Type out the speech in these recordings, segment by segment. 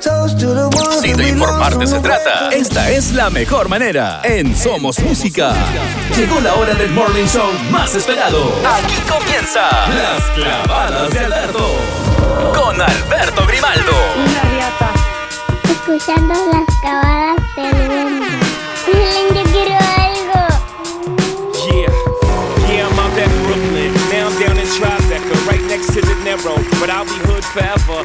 Si de informarte se trata, esta es la mejor manera. En Somos Música. Llegó la hora del morning show más esperado. Aquí comienza Las Clavadas de Alberto. Con Alberto Grimaldo. Escuchando las clavadas del mundo. Yo quiero algo. Yeah, yeah, I'm out at Brooklyn. Now I'm down in Tribeca, right next to the Narrow. But I'll be hood forever.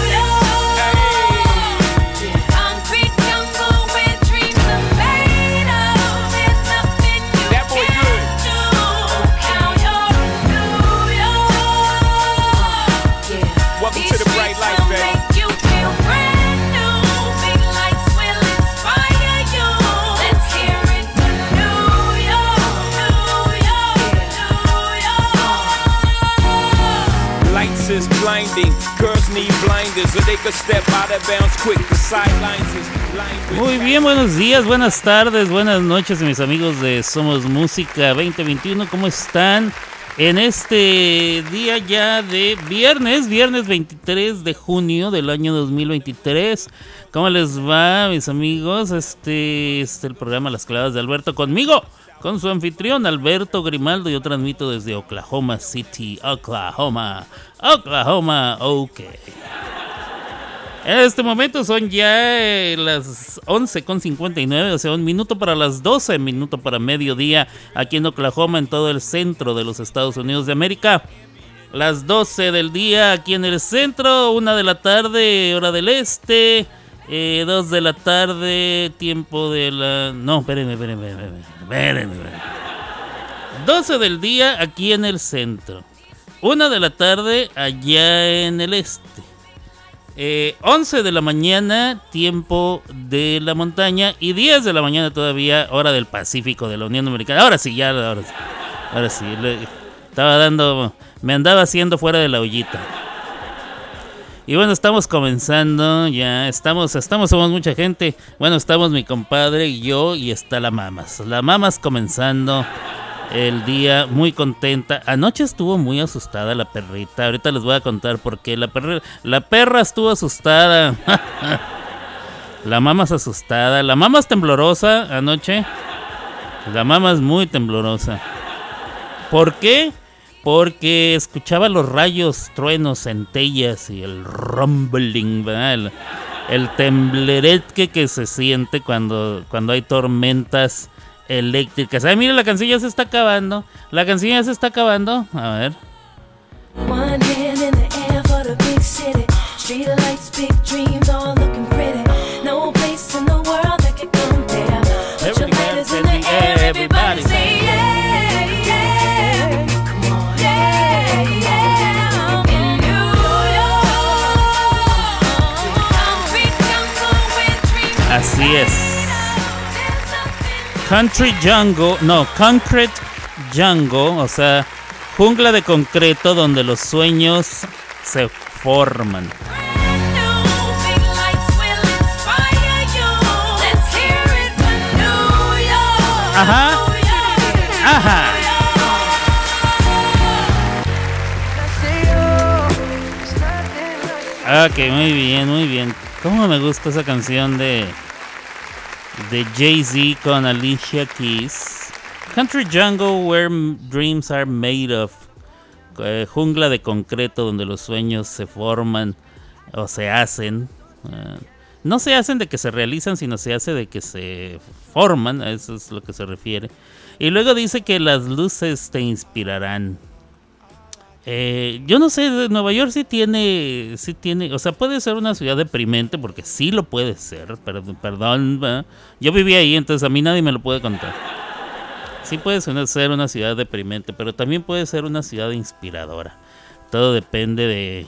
Muy bien, buenos días, buenas tardes, buenas noches, mis amigos de Somos Música 2021. ¿Cómo están? En este día ya de viernes, viernes 23 de junio del año 2023. ¿Cómo les va, mis amigos? Este es el programa Las Clavas de Alberto conmigo, con su anfitrión Alberto Grimaldo. Yo transmito desde Oklahoma City, Oklahoma, Oklahoma, ok. En este momento son ya eh, las 11.59, o sea, un minuto para las 12, minuto para mediodía aquí en Oklahoma, en todo el centro de los Estados Unidos de América. Las 12 del día aquí en el centro, una de la tarde, hora del este, eh, 2 de la tarde, tiempo de la... No, espérenme, espérenme, espérenme, espérenme, espérenme. 12 del día aquí en el centro. Una de la tarde allá en el este. Eh, 11 de la mañana, tiempo de la montaña. Y 10 de la mañana todavía, hora del Pacífico de la Unión Americana. Ahora sí, ya, ahora sí. Ahora sí. le- estaba dando. Me andaba haciendo fuera de la ollita. Y bueno, estamos comenzando, ya estamos, estamos, somos mucha gente. Bueno, estamos mi compadre y yo y está la Mamas. La Mamas comenzando el día muy contenta. Anoche estuvo muy asustada la perrita. Ahorita les voy a contar por qué. La perra, la perra estuvo asustada. la Mamas asustada. La Mamas temblorosa anoche. La Mamas muy temblorosa. ¿Por qué? Porque escuchaba los rayos, truenos, centellas y el rumbling, ¿verdad? El, el que se siente cuando, cuando hay tormentas eléctricas. Ay, mire, la canción ya se está acabando. La canción ya se está acabando. A ver. One hand in the air for the big city. Country Jungle, no, Concrete Jungle, o sea, jungla de concreto donde los sueños se forman. Ajá. Ajá. Ok, muy bien, muy bien. ¿Cómo me gusta esa canción de de Jay-Z con Alicia Keys? Country Jungle Where Dreams Are Made of. Eh, jungla de concreto donde los sueños se forman o se hacen. Eh, no se hacen de que se realizan, sino se hace de que se forman, a eso es lo que se refiere. Y luego dice que las luces te inspirarán. Eh, yo no sé, Nueva York sí tiene, sí tiene, o sea, puede ser una ciudad deprimente, porque sí lo puede ser, pero, perdón, yo viví ahí, entonces a mí nadie me lo puede contar. Sí puede ser una ciudad deprimente, pero también puede ser una ciudad inspiradora. Todo depende de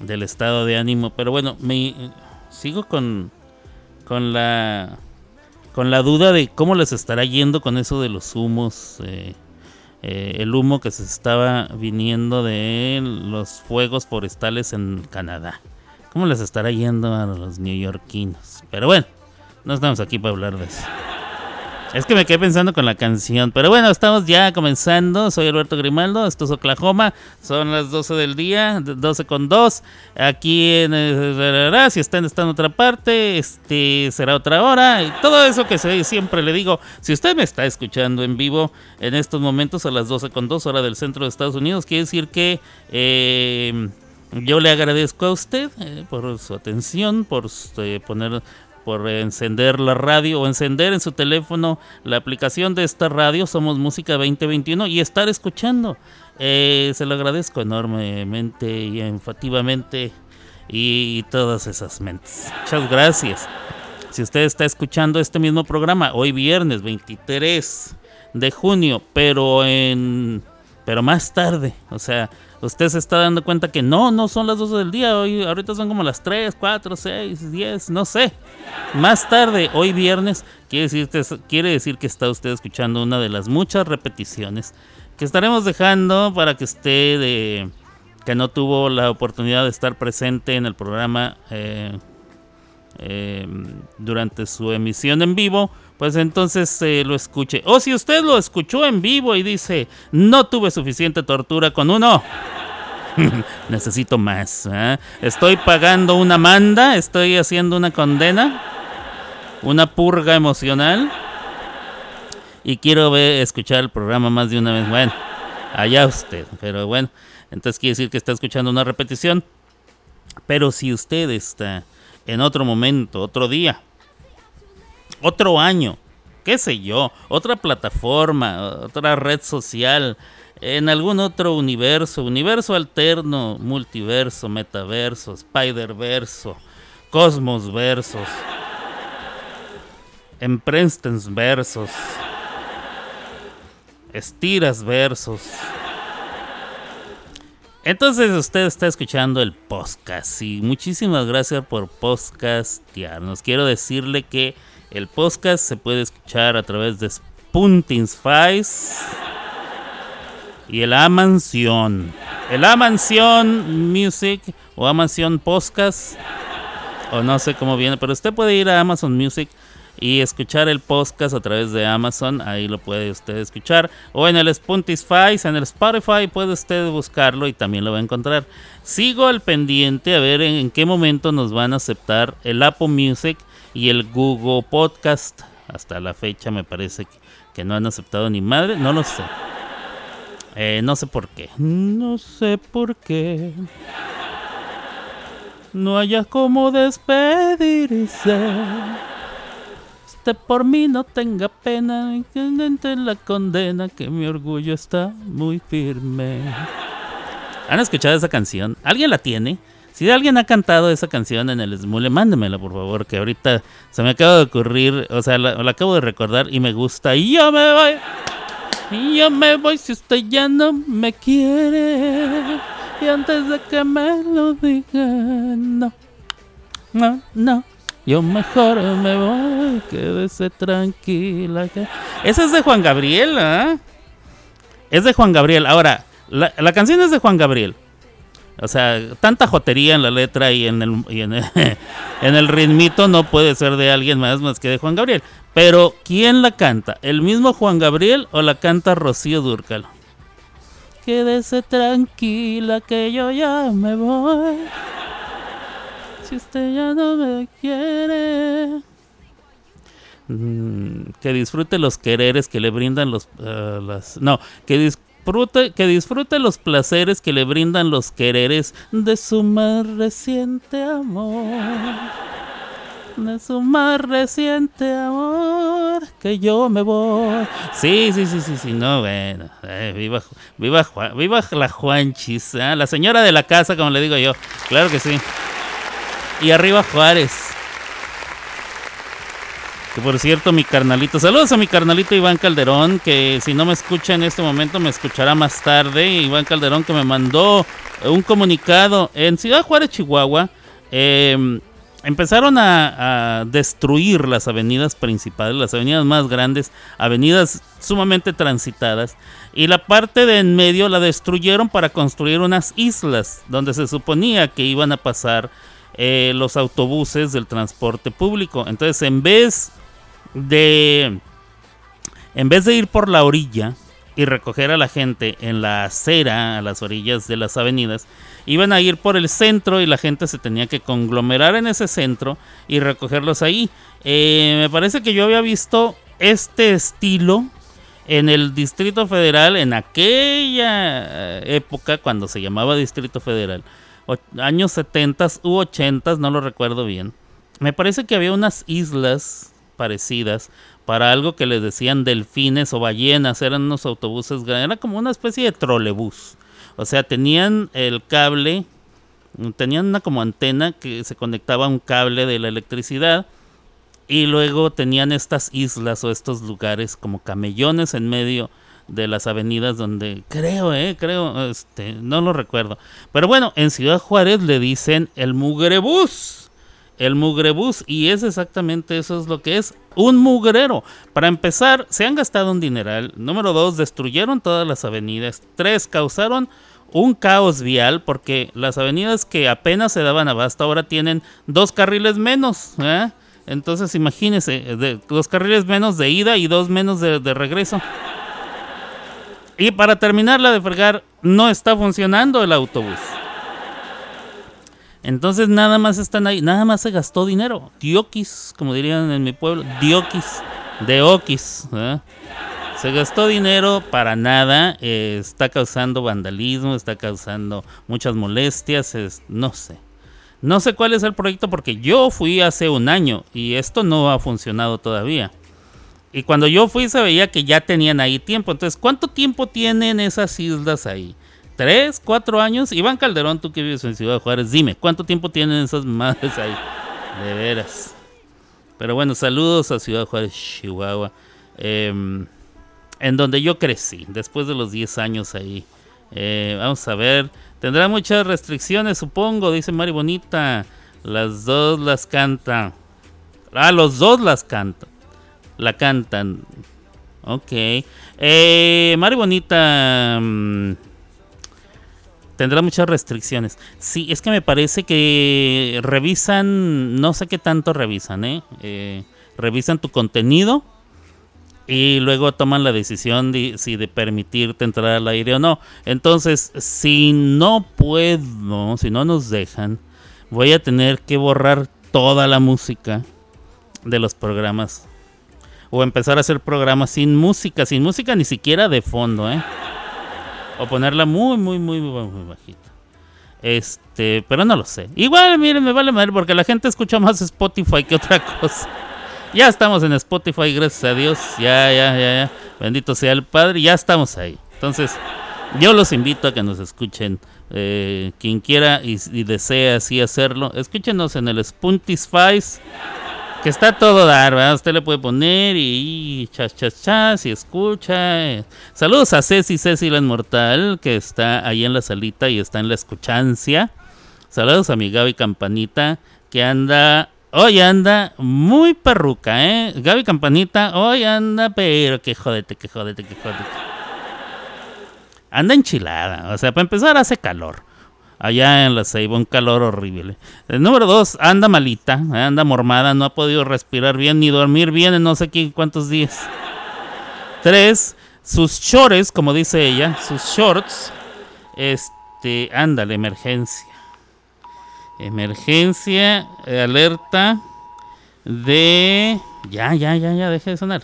del estado de ánimo, pero bueno, me sigo con con la con la duda de cómo les estará yendo con eso de los humos. Eh, eh, el humo que se estaba viniendo de los fuegos forestales en Canadá. ¿Cómo les estará yendo a los neoyorquinos? Pero bueno, no estamos aquí para hablar de eso. Es que me quedé pensando con la canción. Pero bueno, estamos ya comenzando. Soy Alberto Grimaldo. Esto es Oklahoma. Son las 12 del día. 12 con 2. Aquí en. Eh, si están, en otra parte. Este será otra hora. Y todo eso que siempre le digo. Si usted me está escuchando en vivo en estos momentos a las 12 con 2 hora del centro de Estados Unidos, quiere decir que. Eh, yo le agradezco a usted eh, por su atención, por poner por encender la radio o encender en su teléfono la aplicación de esta radio, Somos Música 2021, y estar escuchando. Eh, se lo agradezco enormemente y enfativamente y todas esas mentes. Muchas gracias. Si usted está escuchando este mismo programa hoy viernes 23 de junio, pero en pero más tarde, o sea, usted se está dando cuenta que no, no son las 12 del día, hoy ahorita son como las 3, 4, 6, 10, no sé. Más tarde, hoy viernes, quiere decir que, quiere decir que está usted escuchando una de las muchas repeticiones que estaremos dejando para que usted de, que no tuvo la oportunidad de estar presente en el programa eh, eh, durante su emisión en vivo, pues entonces eh, lo escuche. O si usted lo escuchó en vivo y dice, no tuve suficiente tortura con uno. Necesito más. ¿eh? Estoy pagando una manda, estoy haciendo una condena, una purga emocional. Y quiero ver, escuchar el programa más de una vez. Bueno, allá usted. Pero bueno, entonces quiere decir que está escuchando una repetición. Pero si usted está en otro momento, otro día, otro año, qué sé yo, otra plataforma, otra red social, en algún otro universo, universo alterno, multiverso, metaverso, spiderverso, cosmos versos, emprestens versos, estiras versos. Entonces usted está escuchando el podcast y muchísimas gracias por podcastearnos. Quiero decirle que el podcast se puede escuchar a través de Spuntinsfies y el Amansión. El Amansión Music o Amansión Podcast o no sé cómo viene, pero usted puede ir a Amazon Music y escuchar el podcast a través de Amazon, ahí lo puede usted escuchar, o en el Spotify, en el Spotify puede usted buscarlo y también lo va a encontrar. Sigo al pendiente a ver en, qué momento nos van a aceptar el Apple Music y el Google Podcast. Hasta la fecha me parece que, no han aceptado ni madre, no lo sé. Eh, no sé por qué. No sé por qué. No haya como despedirse por mí no tenga pena, que la condena, que mi orgullo está muy firme. ¿Han escuchado esa canción? ¿Alguien la tiene? Si alguien ha cantado esa canción en el Smule, mándemela por favor, que ahorita se me acaba de ocurrir, o sea, la, acabo de recordar y me gusta. Y yo me voy, y yo me voy si usted ya no me quiere. Y antes de que me lo diga, no, no, no, yo mejor me voy, quédese tranquila. que-". Esa es de Juan Gabriel, ¿ah? Es de Juan Gabriel. Ahora, la canción es de Juan Gabriel. O sea, tanta jotería en la letra y en el, y en en ritmito no puede ser de alguien más más que de Juan Gabriel. Pero, ¿quién la canta? ¿El mismo Juan Gabriel o la canta Rocío Durcal? Quédese tranquila que yo ya me voy. Si usted ya no me quiere. Mm, que disfrute los quereres que le brindan los eh, las no que que disfrute los placeres que le brindan los quereres de su más reciente amor. De su más reciente amor que yo me voy. Sí sí sí sí sí no bueno eh, viva viva viva la Juanchis ¿eh? la señora de la casa como le digo yo. Claro que sí. Y arriba Juárez que por cierto, mi carnalito, saludos a mi carnalito Iván Calderón, que si no me escucha en este momento, me escuchará más tarde. Iván Calderón que me mandó eh, un comunicado en Ciudad Juárez, Chihuahua. eh, empezaron a, a destruir las avenidas principales, las avenidas más grandes, avenidas sumamente transitadas. Y la parte de en medio la destruyeron para construir unas islas donde se suponía que iban a pasar eh, los autobuses del transporte público. Entonces, en vez de en vez de ir por la orilla y recoger a la gente en la acera, a las orillas de las avenidas, iban a ir por el centro y la gente se tenía que conglomerar en ese centro y recogerlos ahí. Eh, me parece que yo había visto este estilo en el Distrito Federal en aquella época cuando se llamaba Distrito Federal, años 70 u 80, no lo recuerdo bien. Me parece que había unas islas parecidas para algo que les decían delfines o ballenas, eran unos autobuses grandes, era como una especie de trolebús. O sea, tenían el cable, tenían una como antena que se conectaba a un cable de la electricidad y luego tenían estas islas o estos lugares como camellones en medio de las avenidas donde creo, eh, creo, este, no lo recuerdo. Pero bueno, en Ciudad Juárez le dicen el mugrebús. El mugrebús y es exactamente eso es lo que es un mugrero. Para empezar, se han gastado un dineral. Número dos, destruyeron todas las avenidas. Tres, causaron un caos vial porque las avenidas que apenas se daban abasto ahora tienen dos carriles menos. ¿eh? Entonces imagínense, de- dos carriles menos de ida y dos menos de, de regreso. Y para terminarla de fregar, no está funcionando el autobús. Entonces nada más están ahí, nada más se gastó dinero. Dioquis, como dirían en mi pueblo, dioquis, de oquis. ¿eh? Se gastó dinero para nada, eh, está causando vandalismo, está causando muchas molestias, es- no sé. No sé cuál es el proyecto porque yo fui hace un año y esto no ha funcionado todavía. Y cuando yo fui se veía que ya tenían ahí tiempo. Entonces, ¿cuánto tiempo tienen esas islas ahí? ¿Tres? ¿Cuatro años? Iván Calderón, tú que vives en Ciudad Juárez, dime, ¿cuánto tiempo tienen esas madres ahí? De veras. Pero bueno, saludos a Ciudad Juárez, Chihuahua. em, en donde yo crecí, después de los 10 años ahí. Eh, vamos a ver. Tendrá muchas restricciones, supongo, dice Mari Bonita. Las dos las cantan. Ah, los dos las cantan. La cantan. Ok. Eh, Mari Bonita. mm, tendrá muchas restricciones. Sí, es que me parece que revisan. No sé qué tanto revisan, ¿eh? Eh, revisan tu contenido. Y luego toman la decisión de si de permitirte entrar al aire o no. Entonces, si no puedo, si no nos dejan, voy a tener que borrar toda la música de los programas. O empezar a hacer programas sin música, sin música ni siquiera de fondo, ¿eh? O ponerla muy, muy, muy, muy, bajita. Este, pero no lo sé. Igual, miren, me vale madre porque la gente escucha más Spotify que otra cosa. Ya estamos en Spotify, gracias a Dios. Ya, ya, ya, ya. Bendito sea el Padre. Ya estamos ahí. Entonces, yo los invito a que nos escuchen. eh, quien quiera y, y desea así hacerlo, escúchenos en el Spotify. Que está todo dar, ¿verdad? Usted le puede poner y, chas, chas, chas y escucha. Saludos a Ceci, Ceci la Inmortal, que está ahí en la salita y está en la escuchancia. Saludos a mi Gaby Campanita, que anda hoy anda muy perruca, ¿eh? Gaby Campanita hoy anda, pero que jodete, que jodete, que jodete. Anda enchilada, o sea, para empezar hace calor. Allá en la Ceiba, un calor horrible. Número dos, anda malita, ¿eh? anda mormada, no ha podido respirar bien ni dormir bien en no sé qué cuántos días. Tres, sus shorts, como dice ella, sus shorts, este, ándale, emergencia. Emergencia, alerta de... Ya, ya, ya, ya, deje de sonar.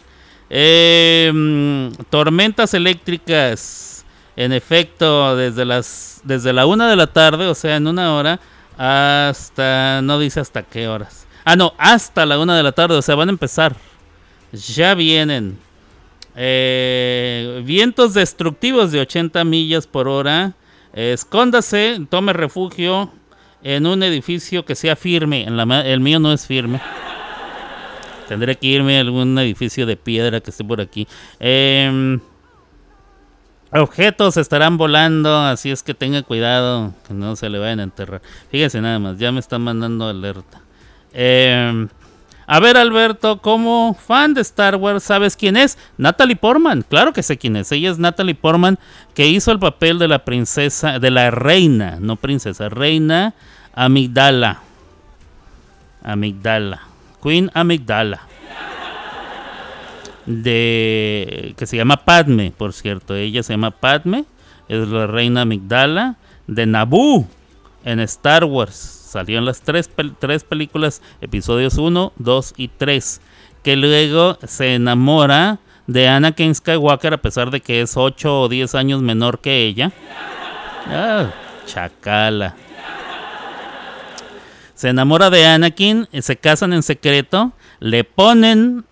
Mm, tormentas eléctricas, en efecto, desde las desde la una de la tarde, o sea, en una hora, hasta... No dice hasta qué horas. Ah, no, hasta la una de la tarde, o sea, van a empezar. Ya vienen. Eh, vientos destructivos de 80 millas por hora. escóndase, tome refugio en un edificio que sea firme. El mío no es firme. Tendré que irme a algún edificio de piedra que esté por aquí. Em, objetos estarán volando, así es que tenga cuidado que no se le vayan a enterrar. Fíjense nada más, ya me están mandando alerta. Em, a ver, Alberto, como fan de Star Wars, ¿sabes quién es? Natalie Portman. Claro que sé quién es. Ella es Natalie Portman, que hizo el papel de la princesa, de la reina, no princesa, reina Amigdala. Amigdala. Queen Amigdala. De. que se llama Padme, por cierto. Ella se llama Padme. Es la reina Amigdala de Naboo en Star Wars. Salió en las tres, tres películas, episodios 1, 2 y 3. Que luego se enamora de Anakin Skywalker a pesar de que es 8 o 10 años menor que ella. Ah, chacala. Se enamora de Anakin, se casan en secreto, le ponen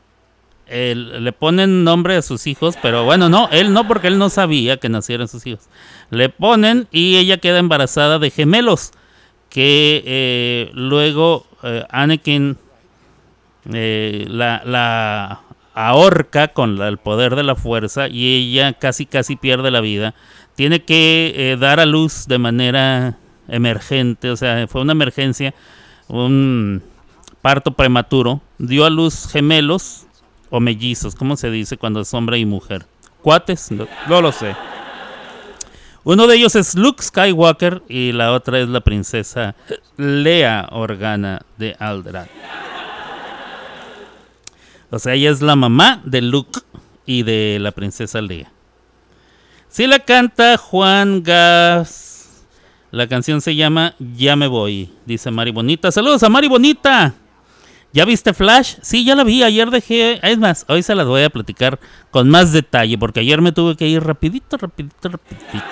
le ponen nombre a sus hijos, pero bueno, no, él no, porque él no sabía que nacieran sus hijos. Le ponen y ella queda embarazada de gemelos, que eh, luego eh, Anakin eh, la, la, ahorca con el poder de la fuerza y ella casi casi pierde la vida. Tiene que dar a luz de manera emergente, o sea, fue una emergencia, un parto prematuro, dio a luz gemelos o mellizos, ¿cómo se dice cuando es hombre y mujer? ¿Cuates? No, lo sé. Uno de ellos es Luke Skywalker y la otra es la princesa Lea Organa de Alderaan. O sea, ella es la mamá de Luke y de la princesa Lea. Si la canta Juan Gas. La canción se llama Ya me voy, dice Mari Bonita. Saludos a Mari Bonita. ¿Ya viste Flash? Sí, ya la vi. Ayer dejé. Es más, hoy se las voy a platicar con más detalle. Porque ayer me tuve que ir rapidito, rapidito, rapidito.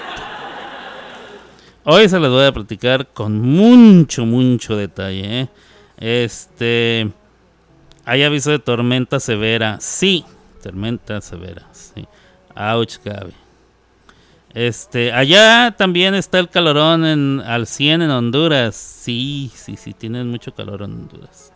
Hoy se las voy a platicar con mucho, mucho detalle. ¿eh? Este. Hay aviso de tormenta severa. Sí, tormenta severa. Sí. Ouch, Gaby. Este, allá también está el calorón en, al 100 en Honduras. Sí, sí, sí, tienen mucho calor en Honduras.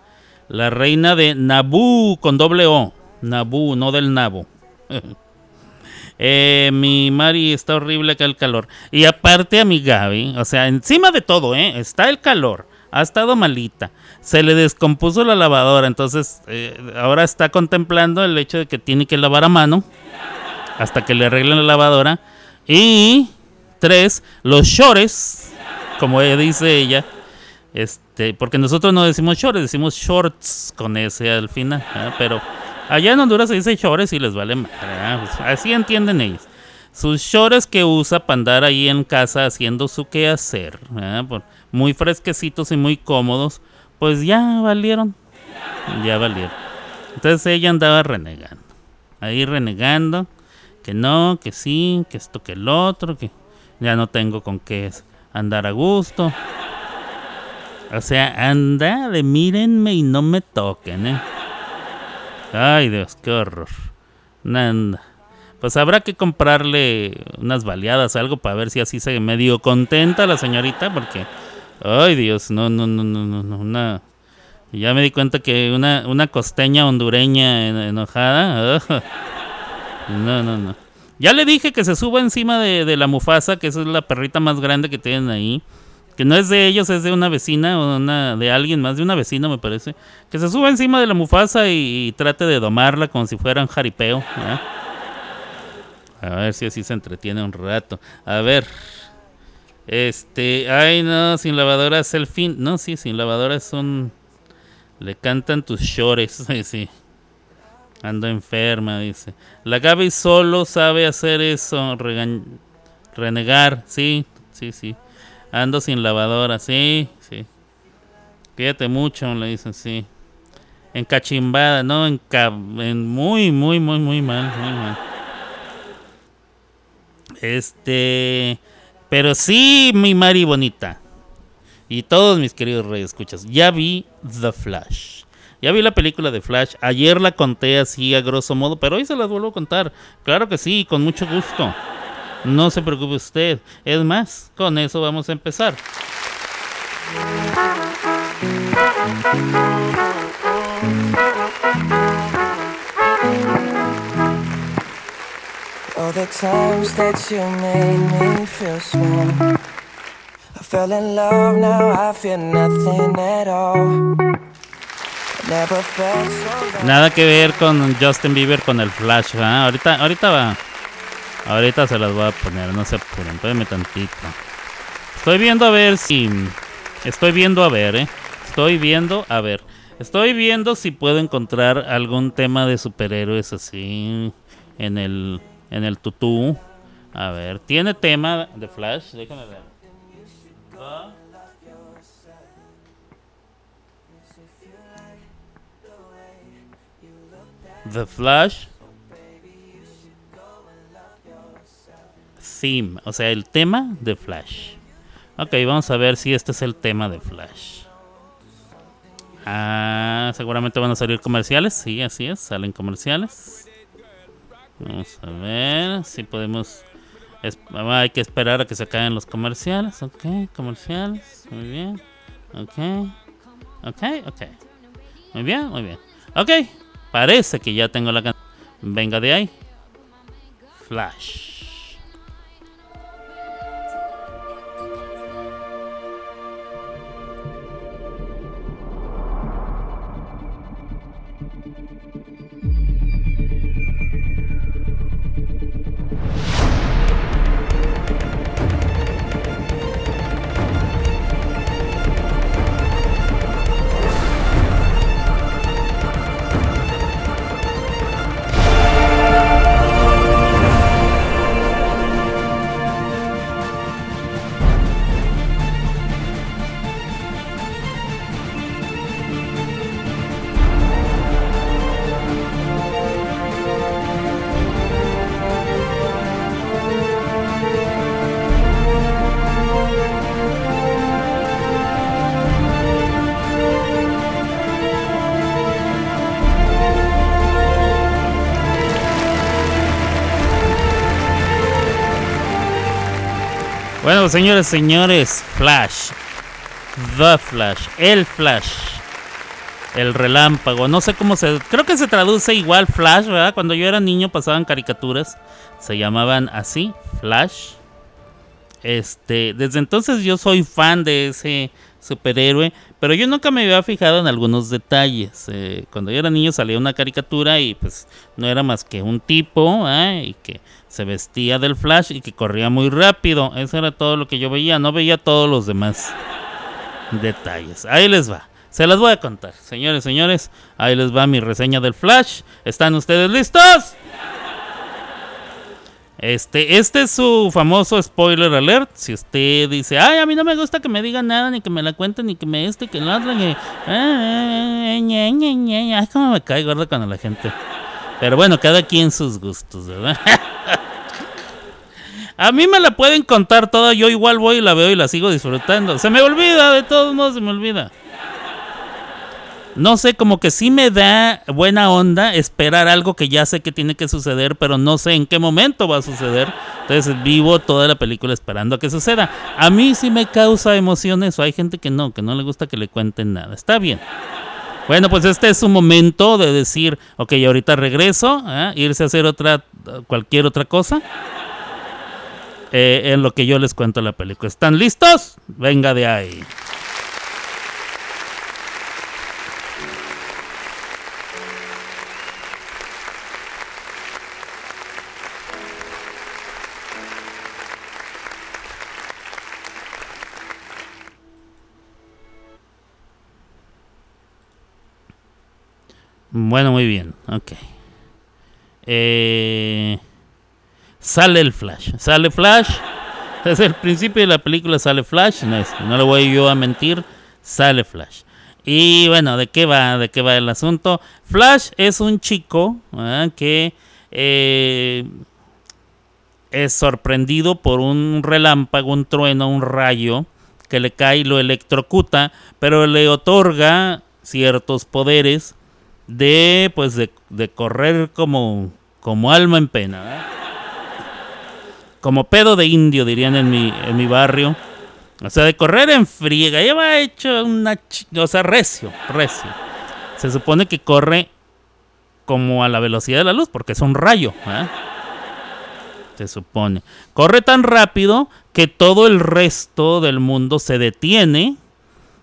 La reina de Nabú con doble O. Nabú, no del nabo. eh, mi Mari está horrible acá el calor. Y aparte a mi Gaby, o sea, encima de todo, ¿eh? Está el calor. Ha estado malita. Se le descompuso la lavadora. Entonces, eh, ahora está contemplando el hecho de que tiene que lavar a mano. Hasta que le arreglen la lavadora. Y tres, los shorts. Como dice ella. Este, porque nosotros no decimos shorts, decimos shorts con ese al final, pero allá en Honduras se dice shorts y les vale pues, así entienden ellos. Sus shorts que usa para andar ahí en casa haciendo su quehacer, muy fresquecitos y muy cómodos, pues ya valieron, ya valieron. Entonces ella andaba renegando, ahí renegando, que no, que sí, que esto, que el otro, que ya no tengo con qué andar a gusto. O sea, anda de mírenme y no me toquen, ¿eh? Ay, Dios, qué horror. Nada. Pues habrá que comprarle unas baleadas, algo para ver si así se medio contenta la señorita, porque. Ay, Dios, no, no, no, no, no, no. Una, ya me di cuenta que una, una costeña hondureña enojada. no, no, no. Ya le dije que se suba encima de, de la Mufasa, que esa es la perrita más grande que tienen ahí que no es de ellos, es de una vecina o una, de alguien más, de una vecina me parece, que se sube encima de la Mufasa y, trate de domarla como si fuera un jaripeo. A ver si así se entretiene un rato. A ver. Este, ay no, sin lavadora es el fin. No, sí, sin lavadora son... Le cantan tus shores, sí, sí. Ando enferma, dice. La Gaby solo sabe hacer eso, renegar, sí, sí, sí. Ando sin lavadora, sí, sí. Cuídate mucho, le dicen, sí. Encachimbada, no, en, muy, muy, muy, muy mal, muy mal. Este, pero sí, mi Mari bonita. Y todos mis queridos reyes, escuchas, ya vi The Flash. Ya vi la película de Flash. Ayer la conté así a grosso modo, pero hoy se las vuelvo a contar. Claro que sí, con mucho gusto. No se preocupe usted. Es más, con eso vamos a empezar. All the times that you made me feel small. I fell in love, now I feel nothing at all. Never felt so. Nada que ver con Justin Bieber con el Flash, ¿verdad? Ahorita, ahorita va. Ahorita se las voy a poner, no se apuren, espérenme tantito. Estoy viendo a ver si. Estoy viendo a ver, eh. Estoy viendo a ver. Estoy viendo si puedo encontrar algún tema de superhéroes así en el en el tutú. A ver, tiene tema de Flash, déjame ver. Ah. The Flash Theme, o sea, el tema de Flash. Ok, vamos a ver si este es el tema de Flash. Ah, seguramente van a salir comerciales. Sí, así es, salen comerciales. Vamos a ver si podemos. es- hay que esperar a que se acaben los comerciales. Ok, comerciales. Muy bien. Ok. Ok, ok. Muy bien, muy bien. Ok, parece que ya tengo la canción. Venga de ahí. Flash. Bueno, señores, señores, Flash. The Flash. El Flash. El relámpago. No sé cómo se... Creo que se traduce igual Flash, ¿verdad? Cuando yo era niño pasaban caricaturas. Se llamaban así, Flash. Este, desde entonces yo soy fan de ese superhéroe, pero yo nunca me había fijado en algunos detalles. Eh, cuando yo era niño salía una caricatura y pues no era más que un tipo ¿eh? y que se vestía del Flash y que corría muy rápido. Eso era todo lo que yo veía, no veía todos los demás detalles. Ahí les va. Se las voy a contar, señores, señores. Ahí les va mi reseña del Flash. ¿Están ustedes listos? Este, este es su famoso spoiler alert. Si usted dice, ay, a mí no me gusta que me digan nada, ni que me la cuenten, ni que me este, que lo otro, que. ah, ñe, ñe, ñe". Ay, cómo me cae gorda cuando la gente. Pero bueno, cada quien sus gustos, ¿verdad? a mí me la pueden contar toda, yo igual voy y la veo y la sigo disfrutando. Se me olvida, de todos modos se me olvida. No sé, como que sí me da buena onda esperar algo que ya sé que tiene que suceder, pero no sé en qué momento va a suceder. Entonces vivo toda la película esperando a que suceda. A mí sí me causa emoción eso. Hay gente que no, que no le gusta que le cuenten nada. Está bien. Bueno, pues este es un momento de decir, ok, ahorita regreso, ¿eh? irse a hacer otra, cualquier otra cosa. eh, en lo que yo les cuento la película. ¿Están listos? Venga de ahí. Bueno, muy bien. Ok. Eh, sale el Flash. Sale Flash. Desde el principio de la película sale Flash. No, no le voy yo a mentir. Sale Flash. Y bueno, ¿de qué va? ¿De qué va el asunto? Flash es un chico que eh, es sorprendido por un relámpago, un trueno, un rayo que le cae y lo electrocuta, pero le otorga ciertos poderes de pues de, de correr como como alma en pena como pedo de indio dirían en mi en mi barrio. O sea de correr en friega. Lleva hecho una o sea recio recio. Se supone que corre como a la velocidad de la luz porque es un rayo ¿verdad? se supone. Corre tan rápido que todo el resto del mundo se detiene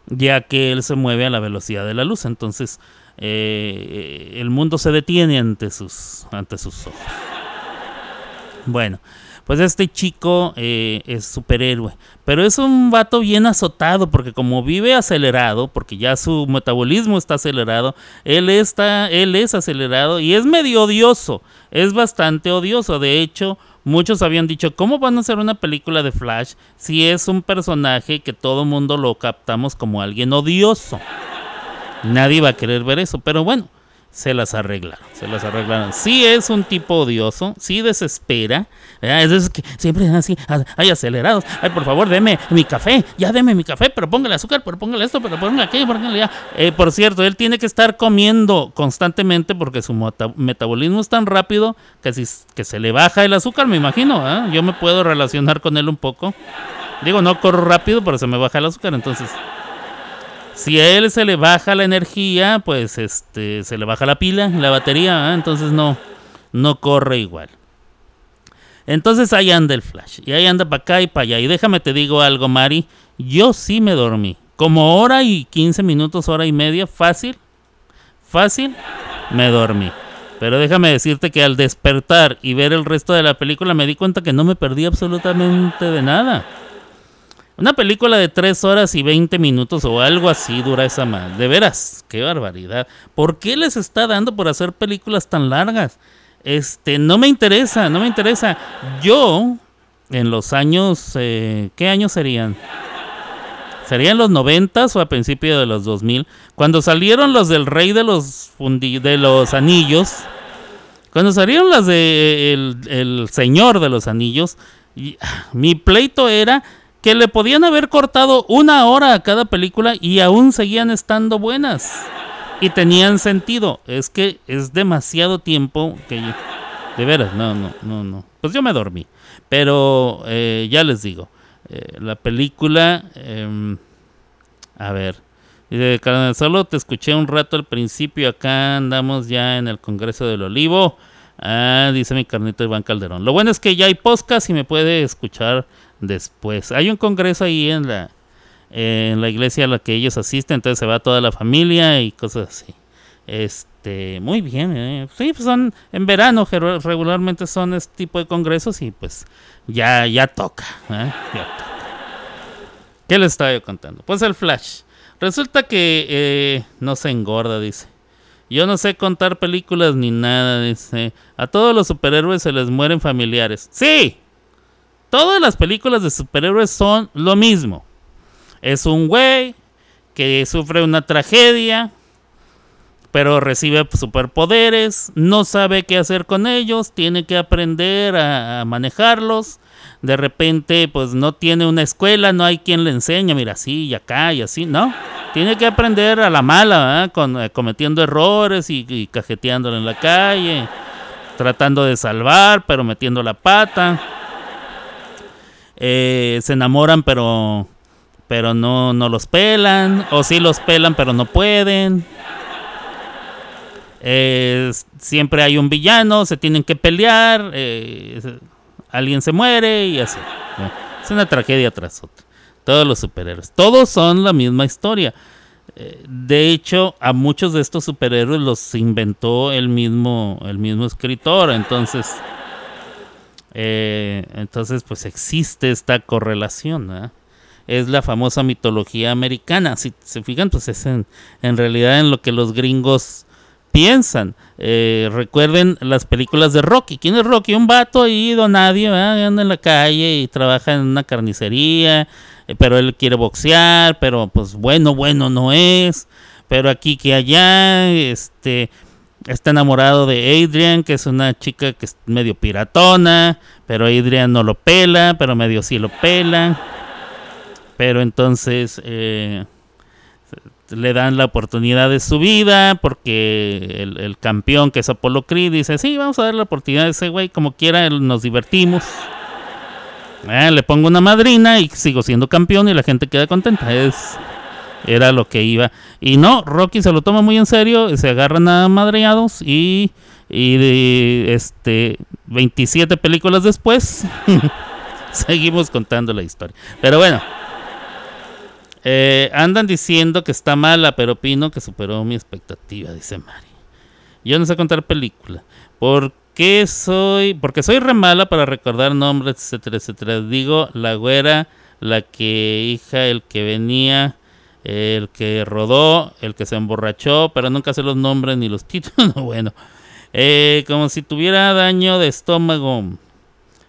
ya que él se mueve a la velocidad de la luz. Entonces, eh, el mundo se detiene ante sus, ante sus ojos. Bueno, pues este chico eh, es superhéroe, pero es un vato bien azotado porque como vive acelerado, porque ya su metabolismo está acelerado, él está, él es acelerado y es medio odioso, es bastante odioso. De hecho, muchos habían dicho, ¿cómo van a hacer una película de Flash si es un personaje que todo mundo lo captamos como alguien odioso? Nadie va a querer ver eso, pero bueno, se las arreglaron, se las arreglaron. Sí es un tipo odioso, sí desespera, es que siempre están así, a- ay acelerados, ay por favor deme mi café, ya deme mi café, pero póngale azúcar, pero póngale esto, pero póngale aquello, póngale ya. Eh, por cierto, él tiene que estar comiendo constantemente porque su metabolismo es tan rápido que, si, se le baja el azúcar, me imagino, ¿eh? yo me puedo relacionar con él un poco. Digo, no corro rápido, pero se me baja el azúcar, entonces si a él se le baja la energía, pues este se le baja la pila, la batería, entonces no no corre igual. Entonces ahí anda el Flash, y ahí anda para acá y para allá. Y déjame te digo algo, Mari, yo sí me dormí. Como hora y 15 minutos, hora y media, fácil, fácil, me dormí. Pero déjame decirte que al despertar y ver el resto de la película me di cuenta que no me perdí absolutamente de nada. Una película de 3 horas y 20 minutos o algo así dura esa madre. De veras, qué barbaridad. ¿Por qué les está dando por hacer películas tan largas? Este, no me interesa, no me interesa. Yo, en los años, eh, ¿qué años serían? ¿Serían los 90 o a principios de los 2000? Cuando salieron los del Rey de los, de los Anillos. Cuando salieron las de el, el Señor de los Anillos. y, ah, mi pleito era que le podían haber cortado una hora a cada película y aún seguían estando buenas. Y tenían sentido. Es que es demasiado tiempo que De veras, no, no, no, no. Pues yo me dormí. Pero eh, ya les digo. eh, la película... em, a ver. Dice, carnal, solo te escuché un rato al principio. Acá andamos ya en el Congreso del Olivo. Ah, dice mi carnito Iván Calderón. Lo bueno es que ya hay podcast y me puede escuchar después. Hay un congreso ahí en la, en la iglesia a la que ellos asisten, entonces se va toda la familia y cosas así. Este, muy bien, eh. sí, pues son en verano regularmente son este tipo de congresos y pues ya ya toca, ¿eh? ya toca. ¿Qué les estaba yo contando? Pues el Flash. Resulta que eh, no se engorda, dice. Yo no sé contar películas ni nada, dice. A todos los superhéroes se les mueren familiares. Sí, todas las películas de superhéroes son lo mismo. Es un güey que sufre una tragedia, pero recibe superpoderes, no sabe qué hacer con ellos, tiene que aprender a, a manejarlos. De repente, pues no tiene una escuela, no hay quien le enseñe, mira, así y acá y así, ¿no? Tiene que aprender a la mala. Con, eh, cometiendo errores y, y cajeteándolo en la calle, tratando de salvar, pero metiendo la pata. Eh, se enamoran, pero pero no, no los pelan, o sí los pelan, pero no pueden. Siempre hay un villano, se tienen que pelear. eh, alguien se muere y así. Es una tragedia tras otra. Todos los superhéroes. Todos son la misma historia. Eh, De hecho, a muchos de estos superhéroes los inventó el mismo, el mismo escritor. Entonces, eh, entonces, pues existe esta correlación. ¿verdad? Es la famosa mitología americana. Si se fijan, pues es en realidad en lo que los gringos piensan. Eh, recuerden las películas de Rocky. ¿Quién es Rocky? Un vato ahí, don nadie, anda en la calle y trabaja en una carnicería, eh, pero él quiere boxear, pero pues bueno, bueno no es. Pero aquí que allá, este, está enamorado de Adrian, que es una chica que es medio piratona, pero Adrian no lo pela, pero medio sí lo pela. Pero entonces eh, le dan la oportunidad de su vida porque el, el campeón que es Apolo Creed dice, sí, vamos a dar la oportunidad a ese güey, como quiera, nos divertimos. Ah, le pongo una madrina y sigo siendo campeón y la gente queda contenta. Es, era lo que iba. Y no, Rocky se lo toma muy en serio, se agarran a madreados y, y de, este 27 películas después seguimos contando la historia. Pero bueno, eh, andan diciendo que está mala, pero opino que superó mi expectativa, dice Mari. Yo no sé contar película. ¿Por qué soy? Porque soy re mala para recordar nombres, etcétera, etcétera. Digo, la güera, la que hija, el que venía, el que rodó, el que se emborrachó, pero nunca sé los nombres ni los títulos. bueno, eh, como si tuviera daño de estómago.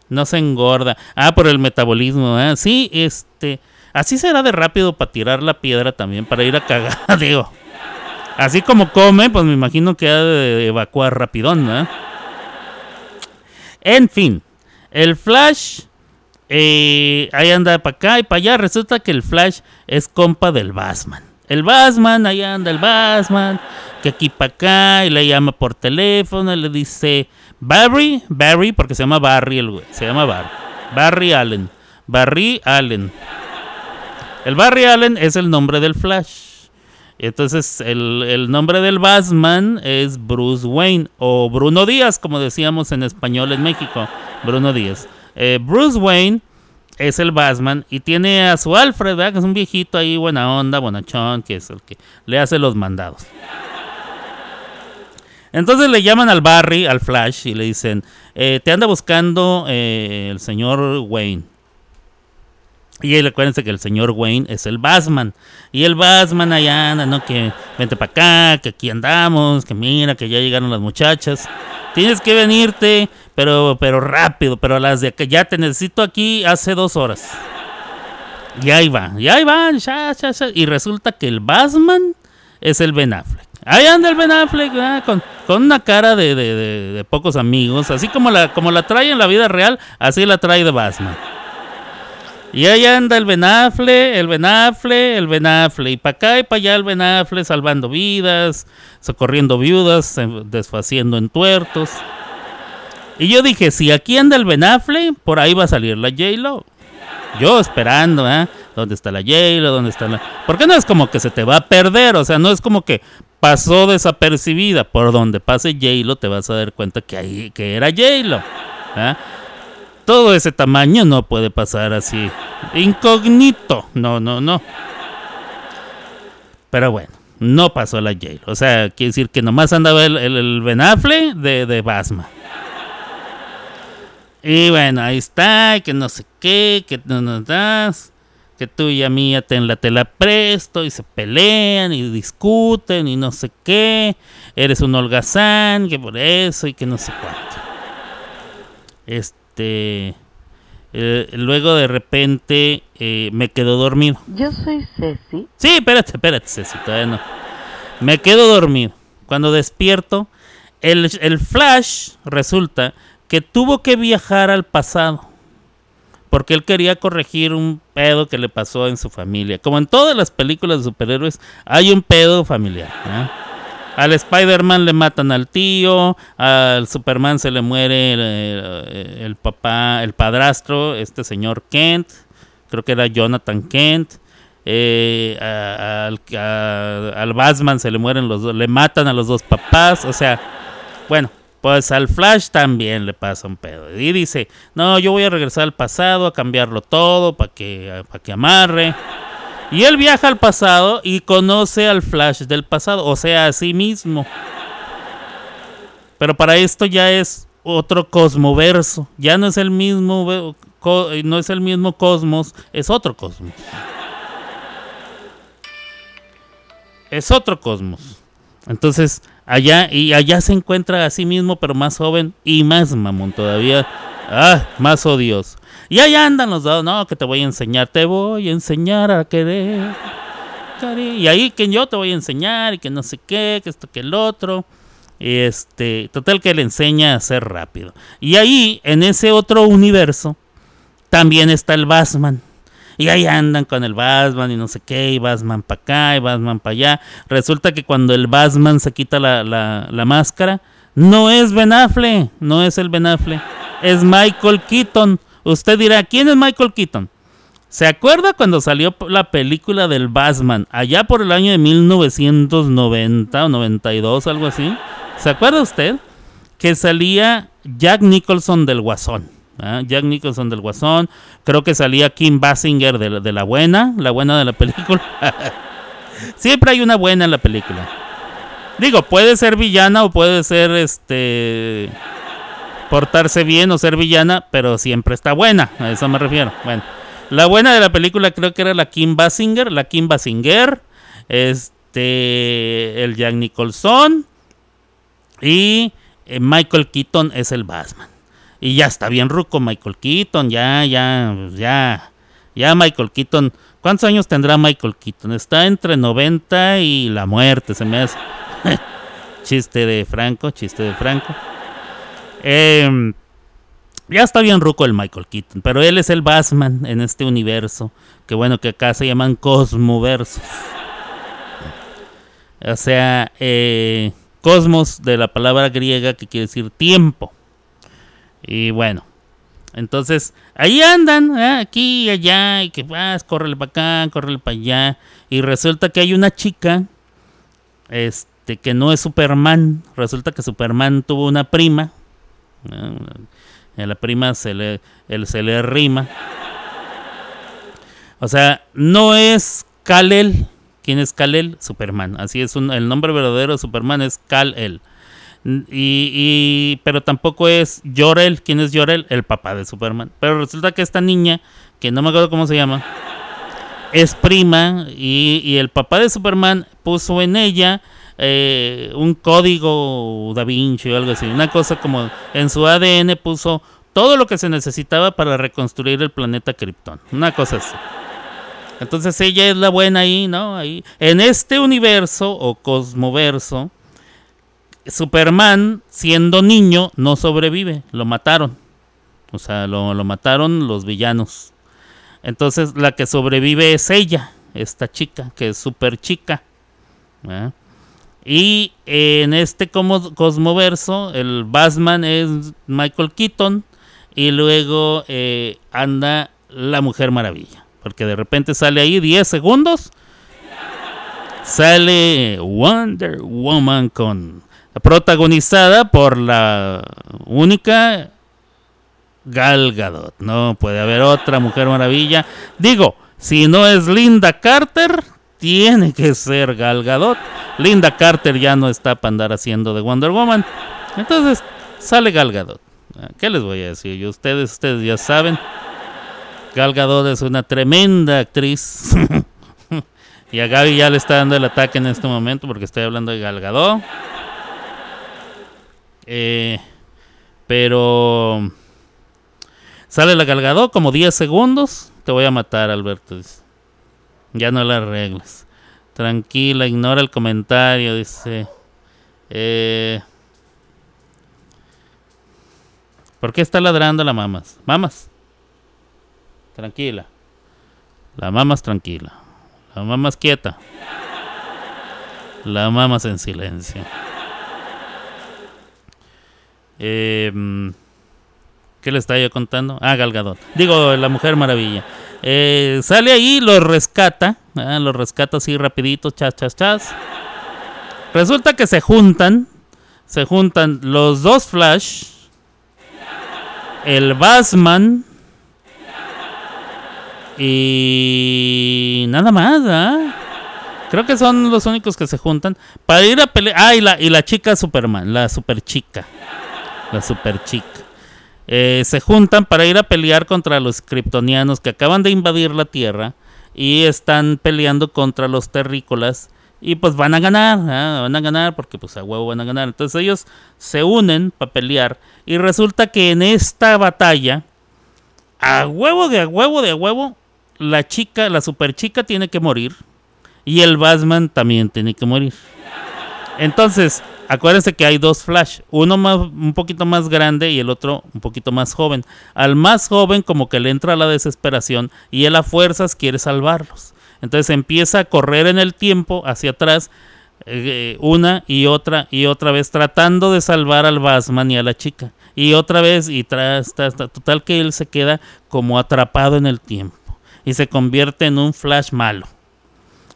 No se engorda. Ah, por el metabolismo. ¿eh? Sí, este. Así será de rápido para tirar la piedra también, para ir a cagar, digo. Así como come, pues me imagino que ha de evacuar rapidón, ¿no? En fin, el Flash eh, ahí anda para acá y para allá. Resulta que el Flash es compa del Batman. El Batman, ahí anda el Batman, que aquí para acá y le llama por teléfono y le dice Barry, Barry, porque se llama Barry el güey, se llama Barry, Barry Allen, Barry Allen. El Barry Allen es el nombre del Flash. Entonces, el, el nombre del Batman es Bruce Wayne o Bruno Díaz, como decíamos en español en México. Bruno Díaz. Eh, Bruce Wayne es el Batman y tiene a su Alfred, ¿verdad? que es un viejito ahí, buena onda, bonachón, que es el que le hace los mandados. Entonces le llaman al Barry, al Flash, y le dicen, eh, te anda buscando eh, el señor Wayne. Y él, acuérdense que el señor Wayne es el Batman. Y el Batman allá anda, ¿no? Que vente para acá, que aquí andamos, que mira, que ya llegaron las muchachas. Tienes que venirte, pero, pero rápido, pero a las de acá, ya te necesito aquí hace dos horas. Y ahí va, y ahí va, ya, ya, ya. Y resulta que el Batman es el Ben Affleck. Ahí anda el Ben Affleck, con, con una cara de, de- de- de pocos amigos. Así como la, como la trae en la vida real, así la trae de Batman. Y ahí anda el Ben Affleck, el Ben Affleck, el Ben Affleck. Y para acá y para allá el Ben Affleck salvando vidas, socorriendo viudas, desfaciendo entuertos. Y yo dije, si aquí anda el Ben Affleck, por ahí va a salir la J-Lo. Yo esperando, ¿eh? ¿Dónde está la J-Lo? ¿Dónde está la...? Porque no es como que se te va a perder, o sea, no es como que pasó desapercibida. Por donde pase J-Lo te vas a dar cuenta que, ahí, que era J-Lo. ¿ah? Todo ese tamaño no puede pasar así. Incógnito. No, no, no. Pero bueno, no pasó la J-Lo. O sea, quiere decir que nomás andaba el, el, el Ben Affleck de, de Basma. Y bueno, ahí está, que no sé qué, que no nos das, que tú y a mí ya te la, te la presto y se pelean y discuten y no sé qué. Eres un holgazán, que por eso y que no sé cuánto. Este. Eh, luego de repente eh, me quedo dormido. Yo soy Ceci. Sí, espérate, espérate, Ceci, todavía no. Me quedo dormido. Cuando despierto, el, el Flash resulta que tuvo que viajar al pasado. Porque él quería corregir un pedo que le pasó en su familia. Como en todas las películas de superhéroes, hay un pedo familiar. ¿eh? Al Spider-Man le matan al tío, al Superman se le muere el, el- papá, el padrastro, este señor Kent, creo que era Jonathan Kent. eh, al Batman se le mueren los dos, le matan a los dos papás, o sea, bueno, Pues al Flash también le pasa un pedo. Y dice, no, yo voy a regresar al pasado, a cambiarlo todo, para que, para que amarre. Y él viaja al pasado y conoce al Flash del pasado, o sea, a sí mismo. Pero para esto ya es otro cosmoverso. Ya no es el mismo, no es el mismo cosmos, es otro cosmos. Es otro cosmos. Entonces, allá y allá se encuentra a sí mismo, pero más joven y más mamón todavía. Ah, más odioso. Y allá andan los dos, no, que te voy a enseñar, te voy a enseñar a querer. Y ahí que yo te voy a enseñar y que no sé qué, que esto que el otro. Este, total que le enseña a ser rápido. Y ahí, en ese otro universo, también está el Batman. Y ahí andan con el Batman y no sé qué, y Batman para acá, y Batman para allá. Resulta que cuando el Batman se quita la, la- la máscara, no es Ben Affleck, no es el Ben Affleck, es Michael Keaton. Usted dirá, ¿quién es Michael Keaton? ¿Se acuerda cuando salió la película del Batman, allá por el año de 1990 o 92, algo así? ¿Se acuerda usted? Que salía Jack Nicholson del Guasón. ¿ah? Jack Nicholson del Guasón. Creo que salía Kim Basinger de, la- de la buena, la buena de la película. Siempre hay una buena en la película. Digo, puede ser villana o puede ser este portarse bien o ser villana, pero siempre está buena, a eso me refiero. Bueno, la buena de la película creo que era la Kim Basinger, la Kim Basinger, este, el Jack Nicholson y eh, Michael Keaton es el Batman. Y ya está bien ruco Michael Keaton, ya, ya, ya, ya Michael Keaton. ¿Cuántos años tendrá Michael Keaton? Está entre 90 y la muerte, se me hace. chiste de Franco, chiste de Franco. Em, ya está bien ruco el Michael Keaton, pero él es el Batman en este universo. Que bueno que acá se llaman cosmoversos. O sea, eh, cosmos de la palabra griega que quiere decir tiempo. Y bueno, entonces ahí andan, ¿eh? aquí y allá, y que vas, córrele para acá, córrele para allá. Y resulta que hay una chica, este, que no es Superman. Resulta que Superman tuvo una prima. A la prima se le, él se le rima. O sea, no es Kal-El. ¿Quién es Kal-El? Superman. Así es, el nombre verdadero de Superman es Kal-El. Y, y- pero tampoco es Jor-El. ¿Quién es Jor-El? El papá de Superman. Pero resulta que esta niña, que no me acuerdo cómo se llama, es prima y el papá de Superman puso en ella eh, un código Da Vinci o algo así. Una cosa como en su ADN puso todo lo que se necesitaba para reconstruir el planeta Krypton. Una cosa así. Entonces ella es la buena ahí, ¿no? Ahí. En este universo o cosmoverso, Superman, siendo niño, no sobrevive. Lo mataron. O sea, lo, lo mataron los villanos. Entonces la que sobrevive es ella, esta chica, que es súper chica. ¿verdad? Y en este cosmoverso, el Batman es Michael Keaton y luego eh, anda la Mujer Maravilla. Porque de repente sale ahí 10 segundos. Sale Wonder Woman con protagonizada por la única Gal Gadot. No puede haber otra Mujer Maravilla. Digo, si no es Linda Carter, tiene que ser Gal Gadot. Linda Carter ya no está para andar haciendo de Wonder Woman. Entonces sale Gal Gadot. Ah, ¿Qué les voy a decir? Ustedes, ustedes ya saben. Gal Gadot es una tremenda actriz. y a Gaby ya le está dando el ataque en este momento porque estoy hablando de Gal Gadot. Eh, pero sale la Gal Gadot como 10 segundos. Te voy a matar, Alberto. dice. Ya no la arregles. Tranquila, ignora el comentario. Dice. Eh, ¿Por qué está ladrando la mamas? Mamas. Tranquila. La mamas tranquila. La mamas quieta. La mamas en silencio. Eh, ¿Qué le estaba yo contando? Ah, Gal Gadot. Digo, la Mujer Maravilla. Eh, sale ahí, lo rescata. ah, lo rescata así rapidito, chas, chas, chas. Resulta que se juntan. se juntan los dos Flash, el Batman y nada más, ¿ah? Creo que son los únicos que se juntan para ir a pelear. Ah, y la, y la chica Superman, la super chica. La super chica. Eh, se juntan para ir a pelear contra los kryptonianos que acaban de invadir la Tierra y están peleando contra los terrícolas y pues van a ganar, ¿ah? van a ganar porque pues a huevo van a ganar. Entonces ellos se unen para pelear y resulta que en esta batalla, a huevo de a huevo de a huevo, la chica, la super chica tiene que morir y el Batman también tiene que morir. Entonces, acuérdense que hay dos Flash, uno más, un poquito más grande y el otro un poquito más joven. Al más joven como que le entra la desesperación y él a fuerzas quiere salvarlos. Entonces empieza a correr en el tiempo hacia atrás eh, una y otra y otra vez tratando de salvar al Batman y a la chica. Y otra vez y tras, tras, total que él se queda como atrapado en el tiempo y se convierte en un Flash malo.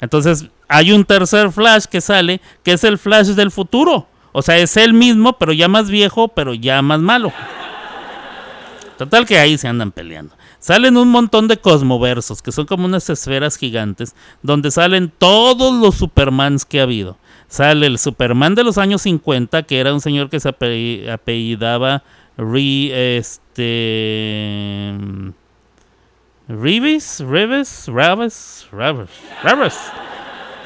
Entonces hay un tercer Flash que sale, que es el Flash del futuro. O sea, es el mismo, pero ya más viejo, pero ya más malo. Total que ahí se andan peleando. Salen un montón de cosmoversos, que son como unas esferas gigantes, donde salen todos los Supermans que ha habido. Sale el Superman de los años 50, que era un señor que se apellidaba Re, este, Reeves, Reeves, Raves, Raves, Raves.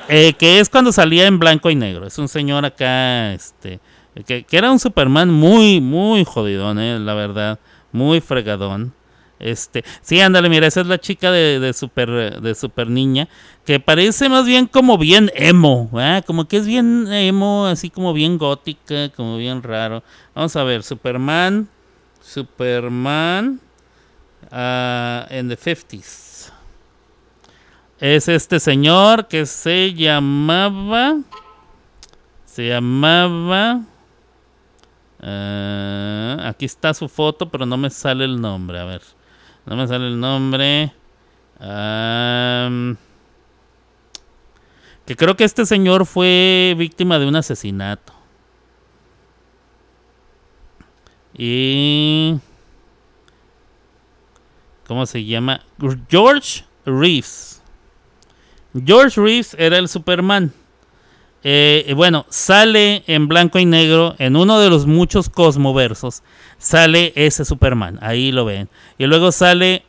Eh, que es cuando salía en blanco y negro. Es un señor acá, este, que, era un Superman muy, muy jodidón, eh, la verdad, muy fregadón. Este, sí, ándale, mira, esa es la chica de, super, de super niña, que parece más bien como bien emo, como que es bien emo, así como bien gótica, como bien raro. Vamos a ver, Superman, Superman, uh, en the 50s. Es este señor que se llamaba. Se llamaba. Uh, aquí está su foto, pero no me sale el nombre. A ver. No me sale el nombre. Que creo que este señor fue víctima de un asesinato. Y ¿Cómo se llama? George Reeves. George Reeves era el Superman. Eh, bueno, sale en blanco y negro en uno de los muchos cosmoversos. Sale ese Superman, ahí lo ven. Y luego sale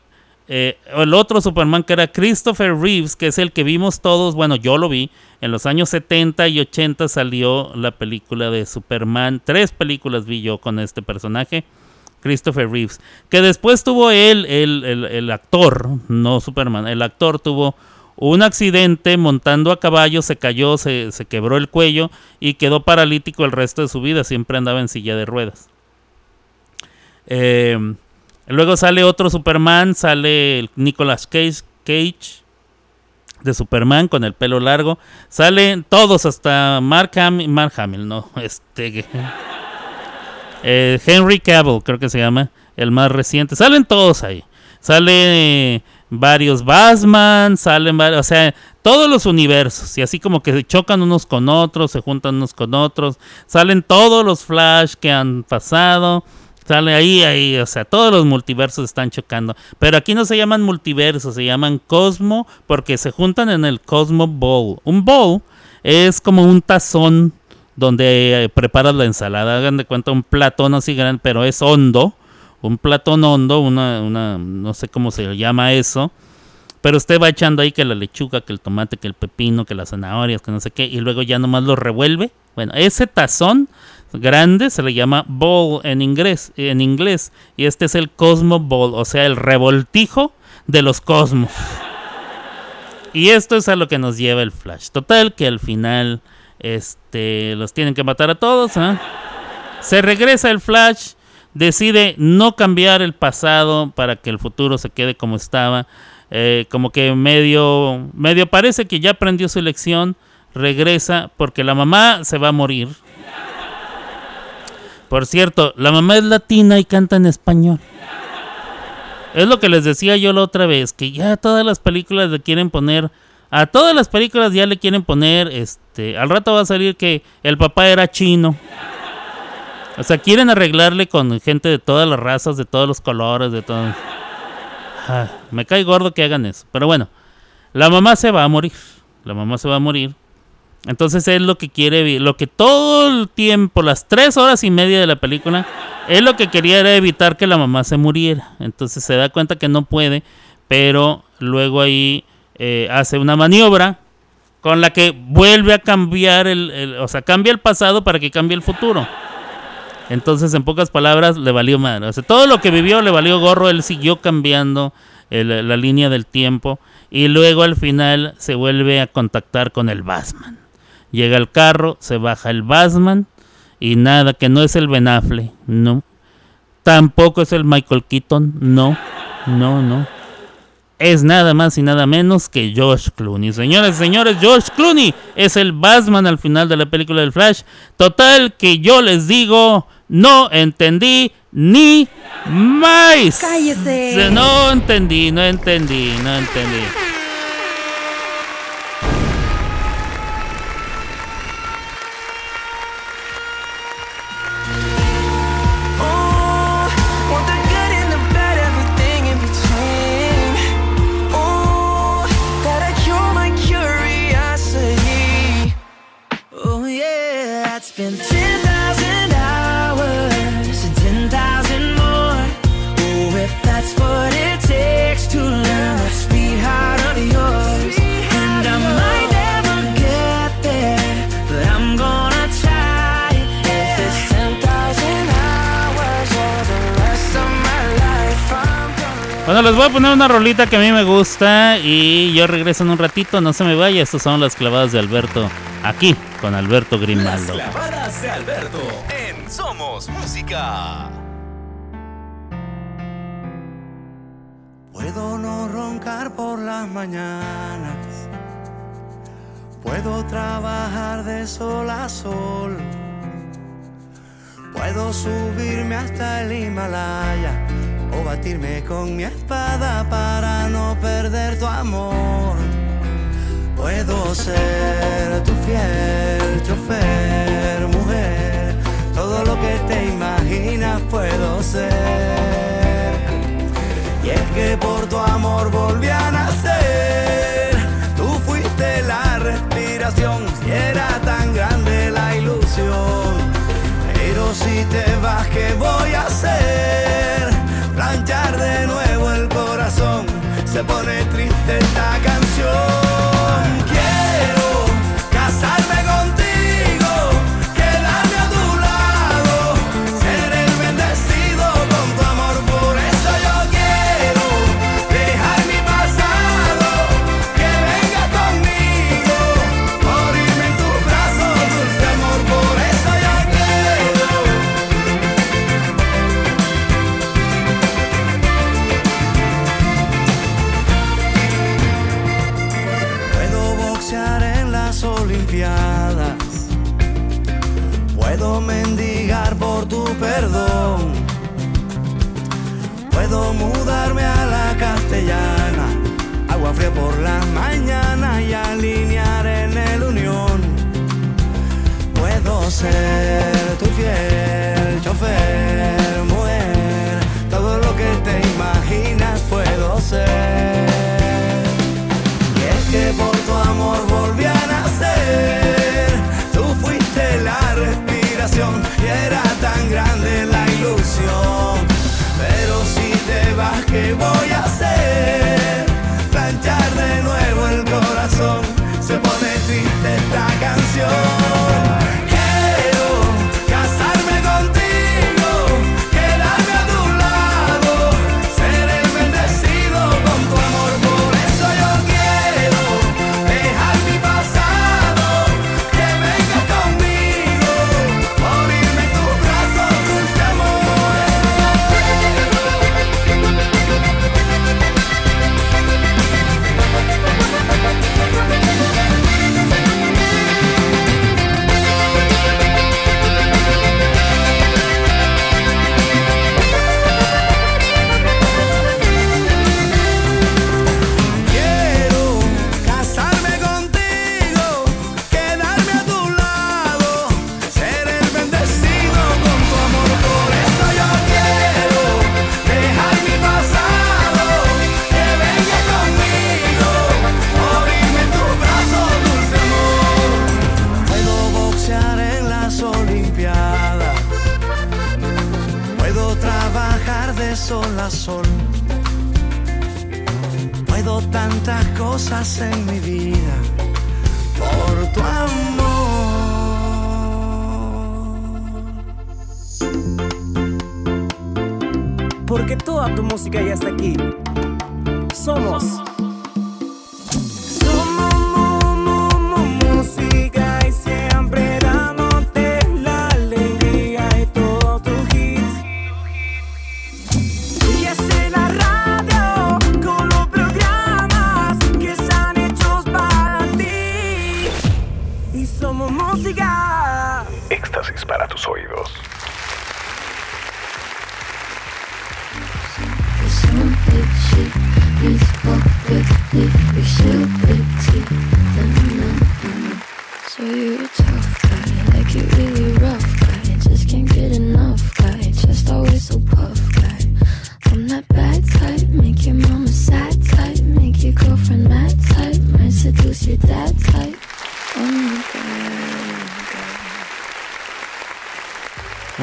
eh, el otro Superman que era Christopher Reeves, que es el que vimos todos. Bueno, yo lo vi. En los años 70 y 80 salió la película de Superman. Tres películas vi yo con este personaje. Christopher Reeves, que después tuvo él, el, actor, no Superman, el actor tuvo un accidente montando a caballo, se cayó, se, quebró el cuello y quedó paralítico el resto de su vida, siempre andaba en silla de ruedas. Em, luego sale otro Superman, sale Nicolas Cage, Cage de Superman con el pelo largo. Salen todos hasta Mark Hamill, Mark Hamill, no, este eh, Henry Cavill, creo que se llama, el más reciente. Salen todos ahí. Salen eh, varios Batman, salen varios, o sea, todos los universos. Y así como que se chocan unos con otros, se juntan unos con otros. Salen todos los Flash que han pasado. Sale ahí, ahí, o sea, todos los multiversos están chocando. Pero aquí no se llaman multiversos, se llaman Cosmo porque se juntan en el Cosmo Bowl. Un bowl es como un tazón donde eh, preparas la ensalada. Hagan de cuenta un platón así grande, pero es hondo. Un platón hondo, una, una, no sé cómo se llama eso. Pero usted va echando ahí que la lechuga, que el tomate, que el pepino, que las zanahorias, que no sé qué, y luego ya nomás lo revuelve. Bueno, ese tazón grande se le llama bowl en inglés, en inglés y este es el cosmo bowl, o sea, el revoltijo de los cosmos. Y esto es a lo que nos lleva el flash. Total que al final este, los tienen que matar a todos. ¿ah? Se regresa el Flash, decide no cambiar el pasado para que el futuro se quede como estaba. Eh, como que medio, medio parece que ya aprendió su lección. Regresa porque la mamá se va a morir. Por cierto, la mamá es latina y canta en español. Es lo que les decía yo la otra vez, que ya todas las películas le quieren poner a todas las películas ya le quieren poner, este, al rato va a salir que el papá era chino. O sea, quieren arreglarle con gente de todas las razas, de todos los colores, de todo. Ah, me cae gordo que hagan eso. Pero bueno, la mamá se va a morir. La mamá se va a morir. Entonces es lo que quiere, lo que todo el tiempo, las tres horas y media de la película, él lo que quería era evitar que la mamá se muriera. Entonces se da cuenta que no puede, pero luego ahí eh, hace una maniobra con la que vuelve a cambiar el- o sea, cambia el pasado para que cambie el futuro. Entonces, en pocas palabras, le valió madre. O sea, todo lo que vivió le valió gorro. Él siguió cambiando la línea del tiempo. Y luego al final se vuelve a contactar con el Batman. Llega el carro, se baja el Batman. Y nada, que no es el Ben Affleck, no. Tampoco es el Michael Keaton, no. No, no. Es nada más y nada menos que Josh Clooney. Señores y señores, Josh Clooney es el Batman al final de la película del Flash. Total que yo les digo, no entendí ni más. Cállese. Se- No entendí, no entendí, no entendí. Bueno, les voy a poner una rolita que a mí me gusta y yo regreso en un ratito, no se me vaya. Estas son las clavadas de Alberto, aquí con Alberto Las Grimaldo. clavadas de Alberto en Somos Música. Puedo no roncar por las mañanas. Puedo trabajar de sol a sol. Puedo subirme hasta el Himalaya o batirme con mi espada para no perder tu amor. Puedo ser tu fiel chofer, mujer. Todo lo que te imaginas puedo ser. Y es que por tu amor volví a nacer. Tú fuiste la respiración y era tan grande la ilusión. Pero si te vas, ¿qué voy a hacer? De nuevo el corazón. Se pone triste esta canción. Puedo mudarme a la castellana. Agua fría por las mañanas y alinear en el unión. Puedo ser tu fiel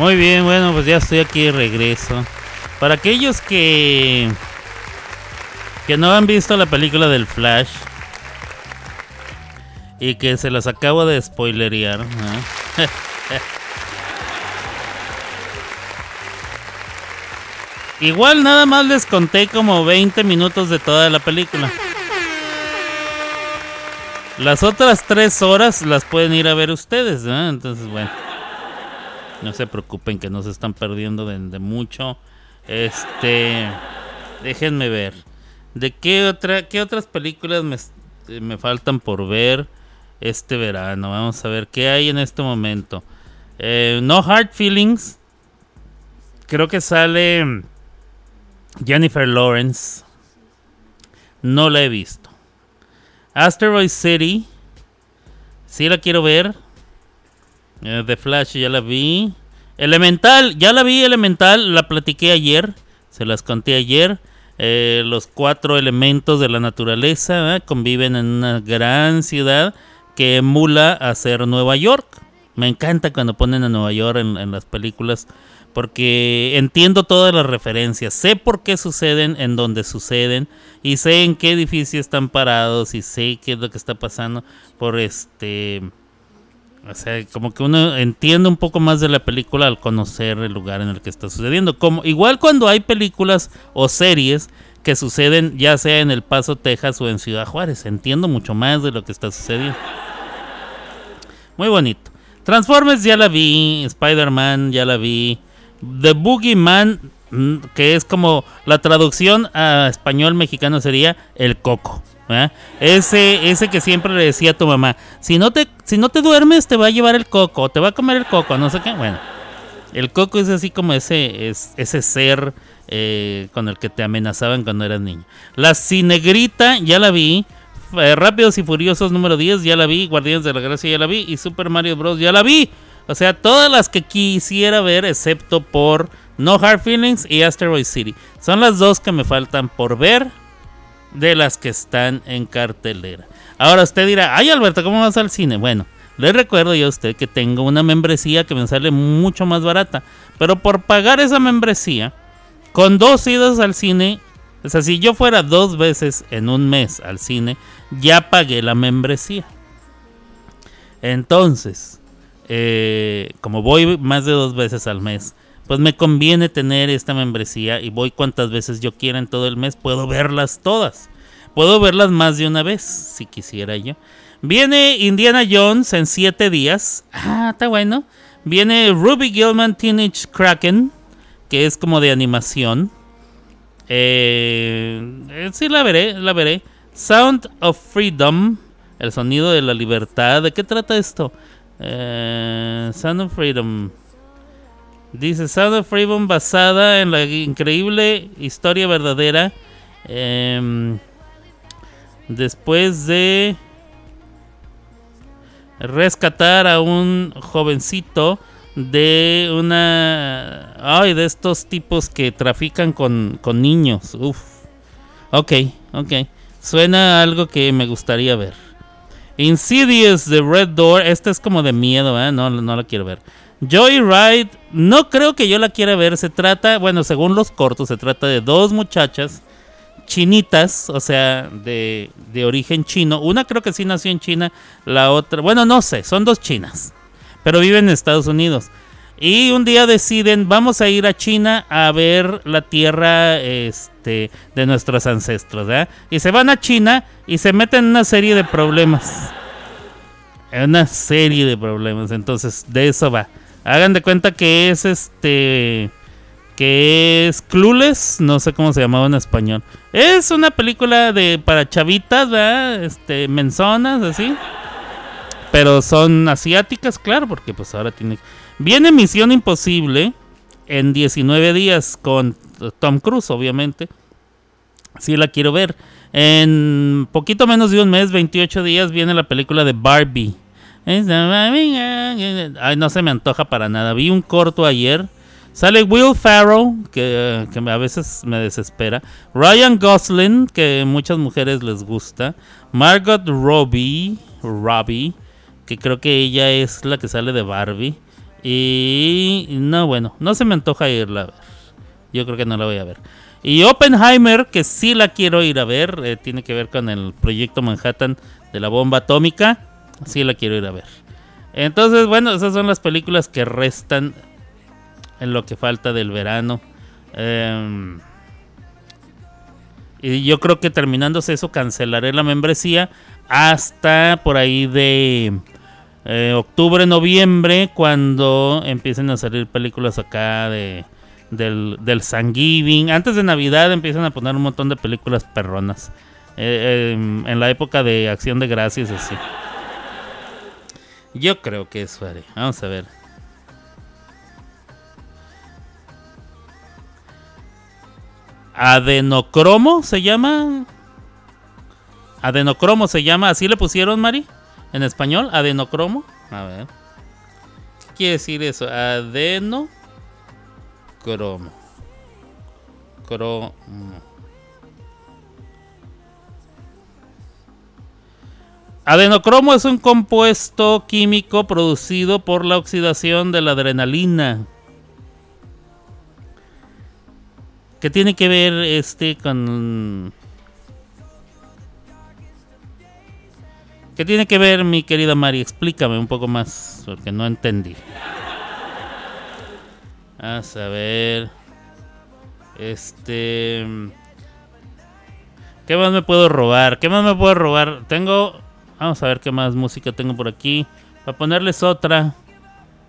Muy bien, bueno, pues ya estoy aquí de regreso. Para aquellos que que no han visto la película del Flash y que se las acabo de spoilerear. ¿ah? Igual nada más les conté como 20 minutos de toda la película. Las otras 3 horas las pueden ir a ver ustedes, ¿no? Entonces, bueno. No se preocupen que no se están perdiendo de, de mucho. Este, déjenme ver. ¿De qué otra qué otras películas me, eh, me faltan por ver este verano? Vamos a ver qué hay en este momento. Eh, no Hard Feelings. Creo que sale Jennifer Lawrence. No la he visto. Asteroid City. Sí la quiero ver. Eh, The Flash ya la vi. Elemental, ya la vi Elemental, la platiqué ayer, se las conté ayer. Eh, los cuatro elementos de la naturaleza conviven en una gran ciudad que emula a ser Nueva York. Me encanta cuando ponen a Nueva York en, en las películas porque entiendo todas las referencias, sé por qué suceden en donde suceden y sé en qué edificio están parados y sé qué es lo que está pasando por este o sea, como que uno entiende un poco más de la película al conocer el lugar en el que está sucediendo. Como, igual cuando hay películas o series que suceden ya sea en El Paso, Texas o en Ciudad Juárez. Entiendo mucho más de lo que está sucediendo. Muy bonito. Transformers ya la vi, Spider-Man ya la vi. The Boogeyman, mm, que es como la traducción a español mexicano sería El Coco. Ese, ese que siempre le decía a tu mamá, si no te, si no te duermes te va a llevar el coco, te va a comer el coco, no sé qué. Bueno, el coco es así como ese, es, ese ser eh, con el que te amenazaban cuando eras niño. La Cinegrita, ya la vi. Eh, Rápidos y Furiosos número 10, ya la vi. Guardianes de la Gracia, ya la vi. Y Super Mario Bros. ya la vi. O sea, todas las que quisiera ver, excepto por No Hard Feelings y Asteroid City. Son las dos que me faltan por ver de las que están en cartelera. Ahora usted dirá, ay Alberto, ¿cómo vas al cine? Bueno, le recuerdo yo a usted que tengo una membresía que me sale mucho más barata. Pero por pagar esa membresía, con dos idas al cine, o sea, si yo fuera dos veces en un mes al cine, ya pagué la membresía. Entonces, eh, como voy más de dos veces al mes, pues me conviene tener esta membresía y voy cuantas veces yo quiera en todo el mes. Puedo verlas todas. Puedo verlas más de una vez, si quisiera yo. Viene Indiana Jones en siete días. Ah, está bueno. Viene Ruby Gilman Teenage Kraken, que es como de animación. Eh, eh, sí, la veré, la veré. Sound of Freedom, el sonido de la libertad. ¿De qué trata esto? Eh, Sound of Freedom. Dice Sound of Freedom basada en la increíble historia verdadera. em, después de rescatar a un jovencito de una... Ay, de estos tipos que trafican con, con niños. Uf. Ok, ok. Suena algo que me gustaría ver. Insidious The Red Door. Esta es como de miedo, ¿eh? No, no la quiero ver. Joyride. No creo que yo la quiera ver. Se trata, bueno, según los cortos, se trata de dos muchachas chinitas, o sea, de, de origen chino. Una creo que sí nació en China, la otra, bueno, no sé, son dos chinas, pero viven en Estados Unidos. Y un día deciden, vamos a ir a China a ver la tierra este, de nuestros ancestros. ¿verdad? Y se van a China y se meten en una serie de problemas. En una serie de problemas. Entonces, de eso va. Hagan de cuenta que es este. Que es Clueless. No sé cómo se llamaba en español. Es una película de para chavitas, ¿verdad? Este, menzonas, así. Pero son asiáticas, claro, porque pues ahora tiene. Viene Misión Imposible en 19 días con Tom Cruise, obviamente. Sí la quiero ver. En poquito menos de un mes, 28 días, viene la película de Barbie. No se me antoja para nada. Vi un corto ayer. Sale Will Farrow, que, que a veces me desespera. Ryan Gosling, que muchas mujeres les gusta. Margot Robbie, Robbie, que creo que ella es la que sale de Barbie. Y no, bueno, no se me antoja irla a ver. Yo creo que no la voy a ver. Y Oppenheimer, que sí la quiero ir a ver, eh, tiene que ver con el proyecto Manhattan de la bomba atómica. Sí la quiero ir a ver. Entonces, bueno, esas son las películas que restan en lo que falta del verano. Em, y yo creo que terminándose eso, cancelaré la membresía hasta por ahí de eh, octubre, noviembre, cuando empiecen a salir películas acá de del, del. Antes de Navidad empiezan a poner un montón de películas perronas. Eh, em, en la época de Acción de Gracias, así. Yo creo que eso haré. Vamos a ver. Adenocromo se llama. Adenocromo se llama. ¿Así le pusieron, Mari? En español, adenocromo. A ver. ¿Qué quiere decir eso? Adeno cromo. Adenocromo es un compuesto químico producido por la oxidación de la adrenalina. ¿Qué tiene que ver este con... ¿Qué tiene que ver mi querida Mari? Explícame un poco más, porque no entendí. A ver. Este... ¿Qué más me puedo robar? ¿Qué más me puedo robar? Tengo... Vamos a ver qué más música tengo por aquí. Para ponerles otra.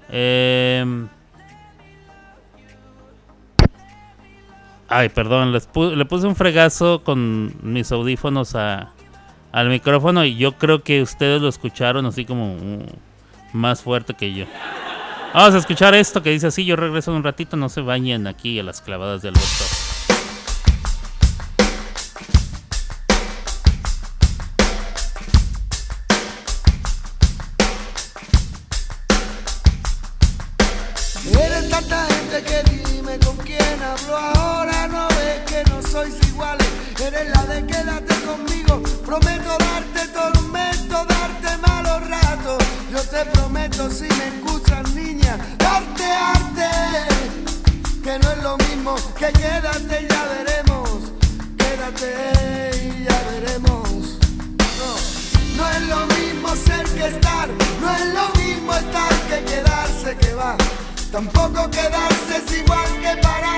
Eh... Ay, perdón, les le puse un fregazo con mis audífonos a, al micrófono y yo creo que ustedes lo escucharon así como uh, más fuerte que yo. Vamos a escuchar esto que dice así, yo regreso en un ratito, no se bañen aquí a las clavadas del doctor. Sois iguales, eres la de quédate conmigo, prometo darte tormento, darte malos ratos, yo te prometo si me escuchas niña, darte arte, que no es lo mismo, que quédate y ya veremos, quédate y ya veremos. No, no es lo mismo ser que estar, no es lo mismo estar que quedarse que va. Tampoco quedarse es igual que parar,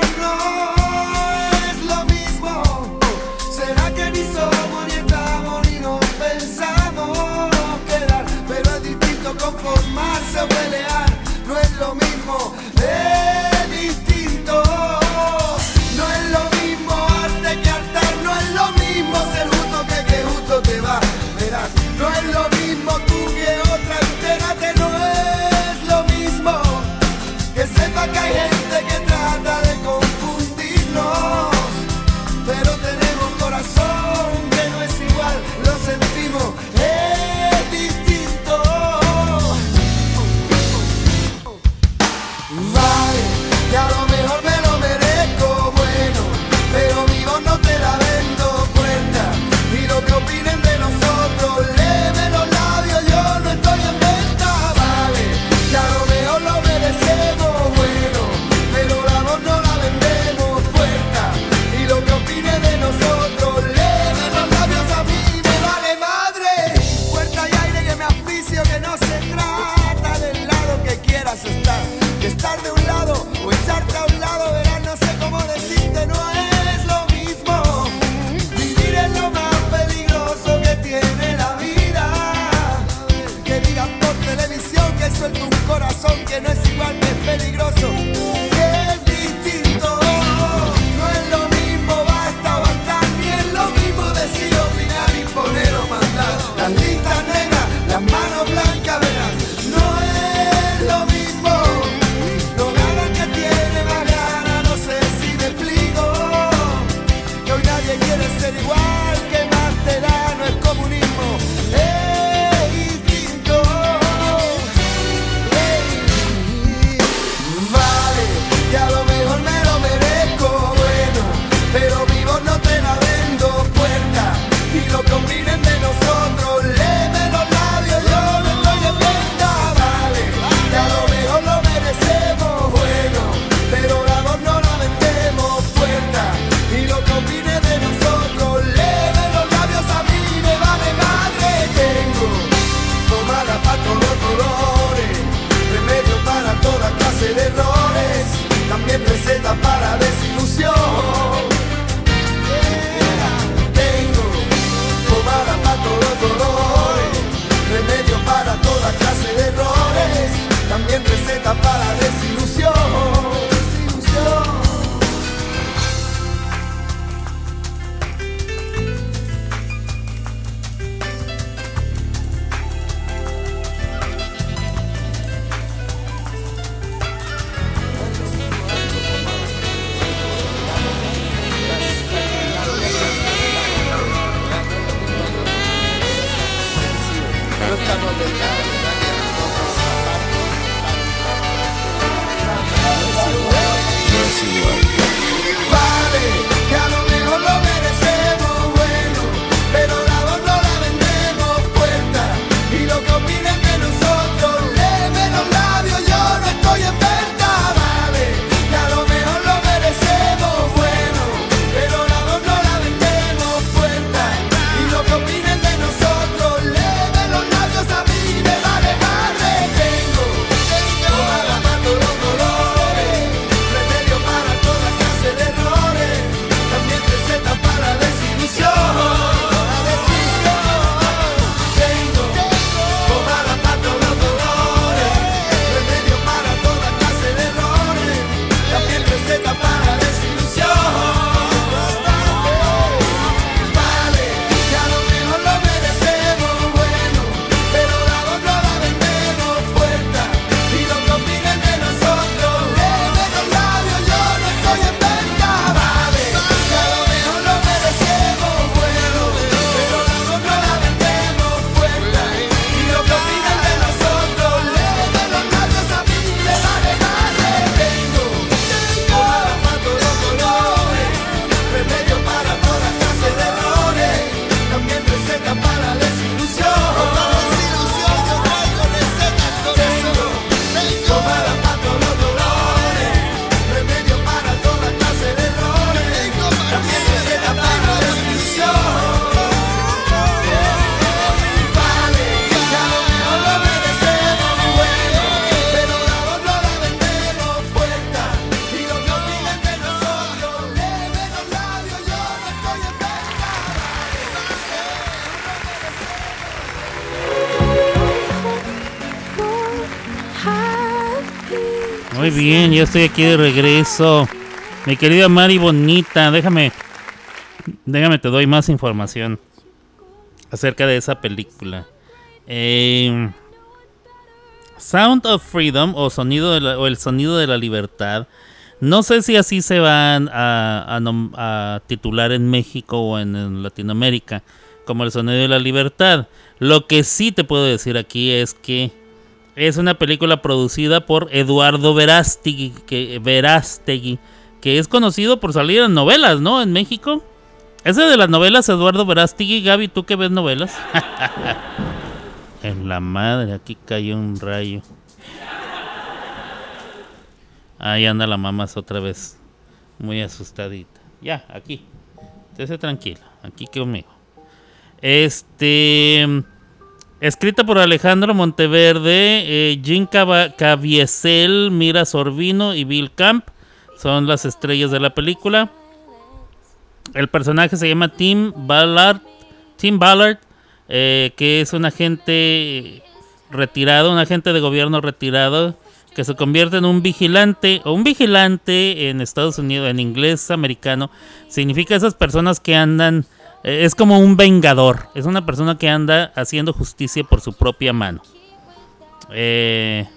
lo mismo, ya estoy aquí de regreso. Mi querida Mari Bonita, déjame. Déjame, te doy más información acerca de esa película. Em, Sound of Freedom o, sonido o El Sonido de la Libertad. No sé si así se van a, titular en México o en Latinoamérica como El Sonido de la Libertad. Lo que sí te puedo decir aquí es que es una película producida por Eduardo Verástegui, que, Verástegui, que es conocido por salir en novelas, ¿no? En México. Ese de las novelas, Eduardo Verástegui. Gaby, ¿tú que ves novelas? en la madre, aquí cayó un rayo. Ahí anda la mamás otra vez. Muy asustadita. Ya, aquí. Estése tranquila. Aquí conmigo. Este. Escrita por Alejandro Monteverde, eh, Jim Caviesel, Mira Sorbino y Bill Camp. Son las estrellas de la película. El personaje se llama Tim Ballard. Tim Ballard, eh, que es un agente retirado, un agente de gobierno retirado, que se convierte en un vigilante, o un vigilante en Estados Unidos, en inglés americano, significa esas personas que andan es como un vengador, es una persona que anda haciendo justicia por su propia mano. Eh,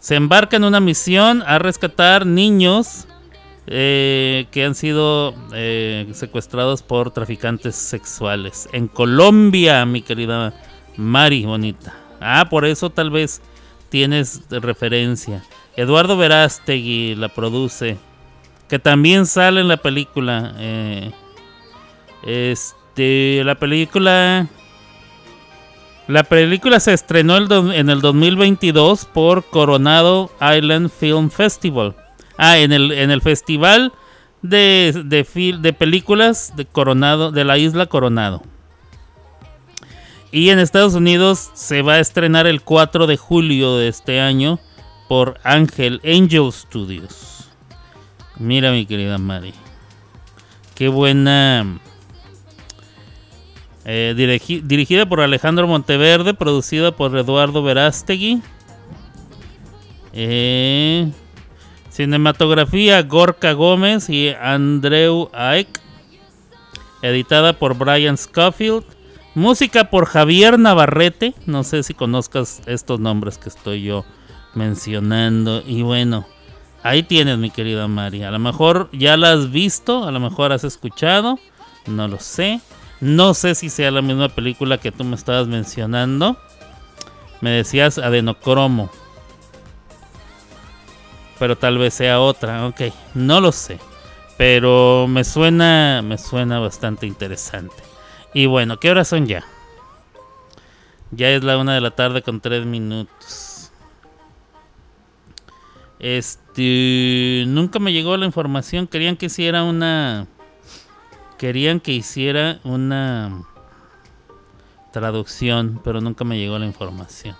se embarca en una misión a rescatar niños eh, que han sido eh, secuestrados por traficantes sexuales. En Colombia, mi querida Mari, bonita. Ah, por eso tal vez tienes referencia. Eduardo Verástegui la produce. Que también sale en la película. Eh, este, la película... La película se estrenó el en el 2022 por Coronado Island Film Festival. Ah, en el, en el festival de, de, películas de Coronado, de la isla Coronado. Y en Estados Unidos se va a estrenar el 4 de julio de este año por Angel Angel Studios. Mira mi querida Mari. Qué buena. Eh, dirigi- dirigida por Alejandro Monteverde, producida por Eduardo Verástegui. Eh, cinematografía Gorka Gómez y Andreu Aek. Editada por Brian Scofield. Música por Javier Navarrete. No sé si conozcas estos nombres que estoy yo mencionando. Y bueno, ahí tienes mi querida Mari. A lo mejor ya la has visto, a lo mejor has escuchado. No lo sé. No sé si sea la misma película que tú me estabas mencionando. Me decías adenocromo. Pero tal vez sea otra, ok. No lo sé. Pero me suena. Me suena bastante interesante. Y bueno, ¿qué horas son ya? Ya es la una de la tarde con tres minutos. Este. Nunca me llegó la información. Querían que hiciera una. Querían que hiciera una traducción, pero nunca me llegó la información.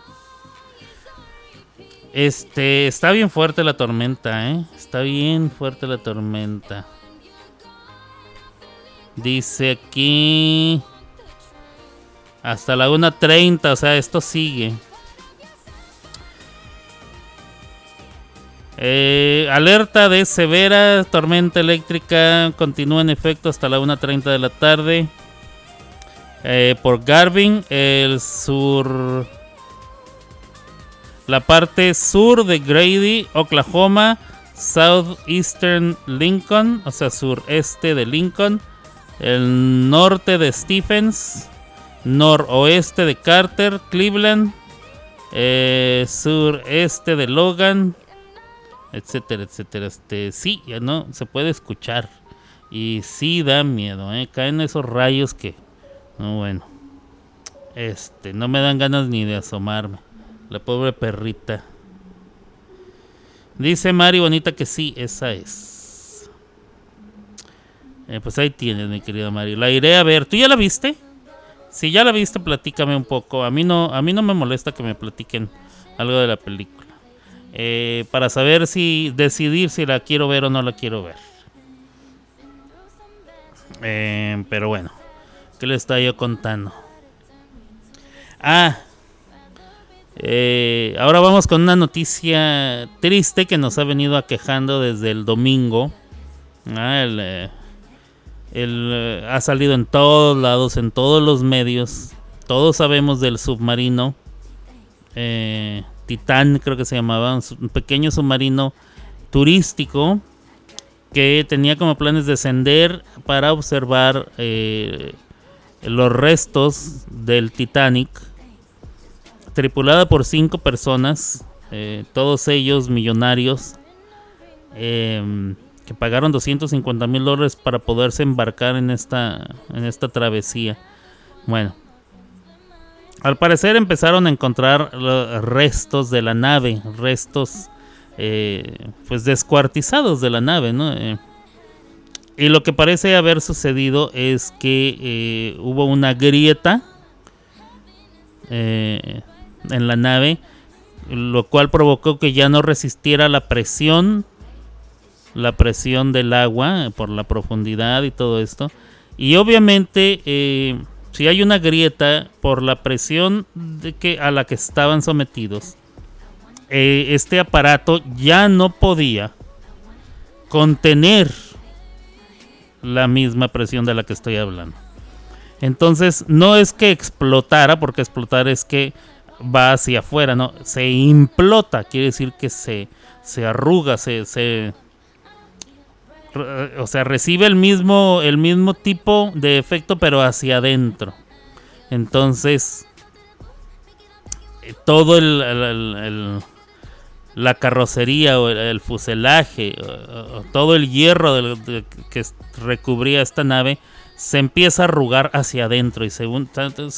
Este, está bien fuerte la tormenta, ¿eh? Está bien fuerte la tormenta. Dice aquí hasta la 1.30, o sea, esto sigue. Eh, alerta de severa tormenta eléctrica continúa en efecto hasta la 1.30 de la tarde. Eh, por Garvin, el sur. La parte sur de Grady, Oklahoma, Southeastern Lincoln, o sea, sureste de Lincoln, el norte de Stephens, noroeste de Carter, Cleveland, eh, sureste de Logan, etcétera, etcétera. Este, sí, no se puede escuchar y sí da miedo, ¿eh? caen esos rayos que, no bueno, este, no me dan ganas ni de asomarme. La pobre perrita. Dice Mari Bonita que sí, esa es. Eh, pues ahí tienes, mi querida Mari. La iré a ver. ¿Tú ya la viste? Si ya la viste, platícame un poco. A mí no, a mí no me molesta que me platiquen algo de la película. Eh, para saber si decidir si la quiero ver o no la quiero ver. Eh, pero bueno, ¿qué le estaba yo contando? Ah, eh, ahora vamos con una noticia triste que nos ha venido aquejando desde el domingo. Ah, el, eh, el, eh, ha salido en todos lados, en todos los medios. Todos sabemos del submarino. eh, Titán, creo que se llamaba. Un, pequeño submarino turístico que tenía como planes descender para observar eh, los restos del Titanic tripulada por cinco personas, eh, todos ellos millonarios, em, que pagaron 250 mil dólares para poderse embarcar en esta, en esta travesía. Bueno, al parecer empezaron a encontrar restos de la nave, restos eh, pues descuartizados de la nave, ¿no? Eh, y lo que parece haber sucedido es que eh, hubo una grieta en la nave, lo cual provocó que ya no resistiera la presión, la presión del agua por la profundidad y todo esto. Y obviamente, si hay una grieta por la presión de que, a la que estaban sometidos, eh, este aparato ya no podía contener la misma presión de la que estoy hablando. Entonces, no es que explotara, porque explotar es que va hacia afuera, no, se implota, quiere decir que se, se arruga, se, se o sea, recibe el mismo, el mismo tipo de efecto, pero hacia adentro. Entonces, eh, todo el, la carrocería o el, fuselaje, o, todo el hierro que recubría esta nave, se empieza a arrugar hacia adentro y se, se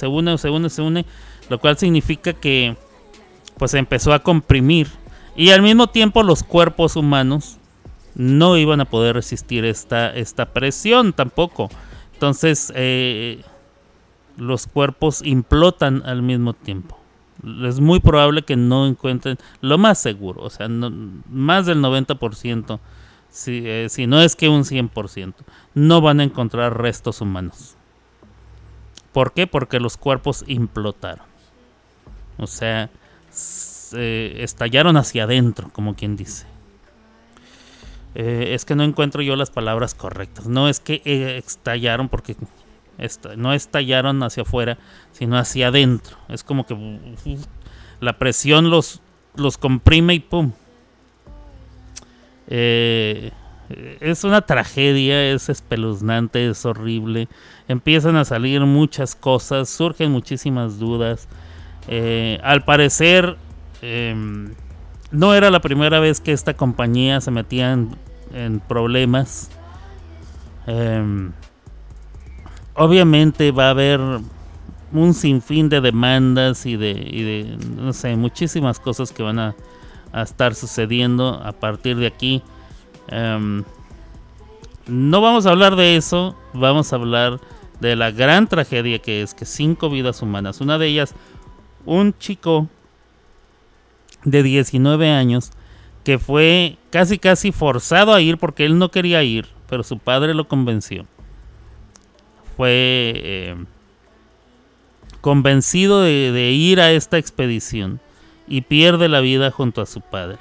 une, se une, se une, lo cual significa que pues empezó a comprimir y al mismo tiempo los cuerpos humanos no iban a poder resistir esta, esta presión tampoco. Entonces eh, los cuerpos implotan al mismo tiempo. Es muy probable que no encuentren lo más seguro, o sea, más del 90%, si, eh, si no es que un 100%, no van a encontrar restos humanos. ¿Por qué? Porque los cuerpos implotaron. O sea, estallaron hacia adentro, como quien dice. Eh, es que no encuentro yo las palabras correctas. No es que eh, estallaron porque no estallaron hacia afuera, sino hacia adentro. Es como que la presión los, los comprime y ¡pum! Eh, es una tragedia, es espeluznante, es horrible. Empiezan a salir muchas cosas, surgen muchísimas dudas. al parecer, em, no era la primera vez que esta compañía se metía en, problemas. Em, obviamente va a haber un sinfín de demandas y de, no sé, muchísimas cosas que van a, estar sucediendo a partir de aquí. Em, no vamos a hablar de eso, vamos a hablar de la gran tragedia que es que cinco vidas humanas, una de ellas un chico de 19 años que fue casi casi forzado a ir porque él no quería ir, pero su padre lo convenció. Fue eh, convencido de, ir a esta expedición y pierde la vida junto a su padre.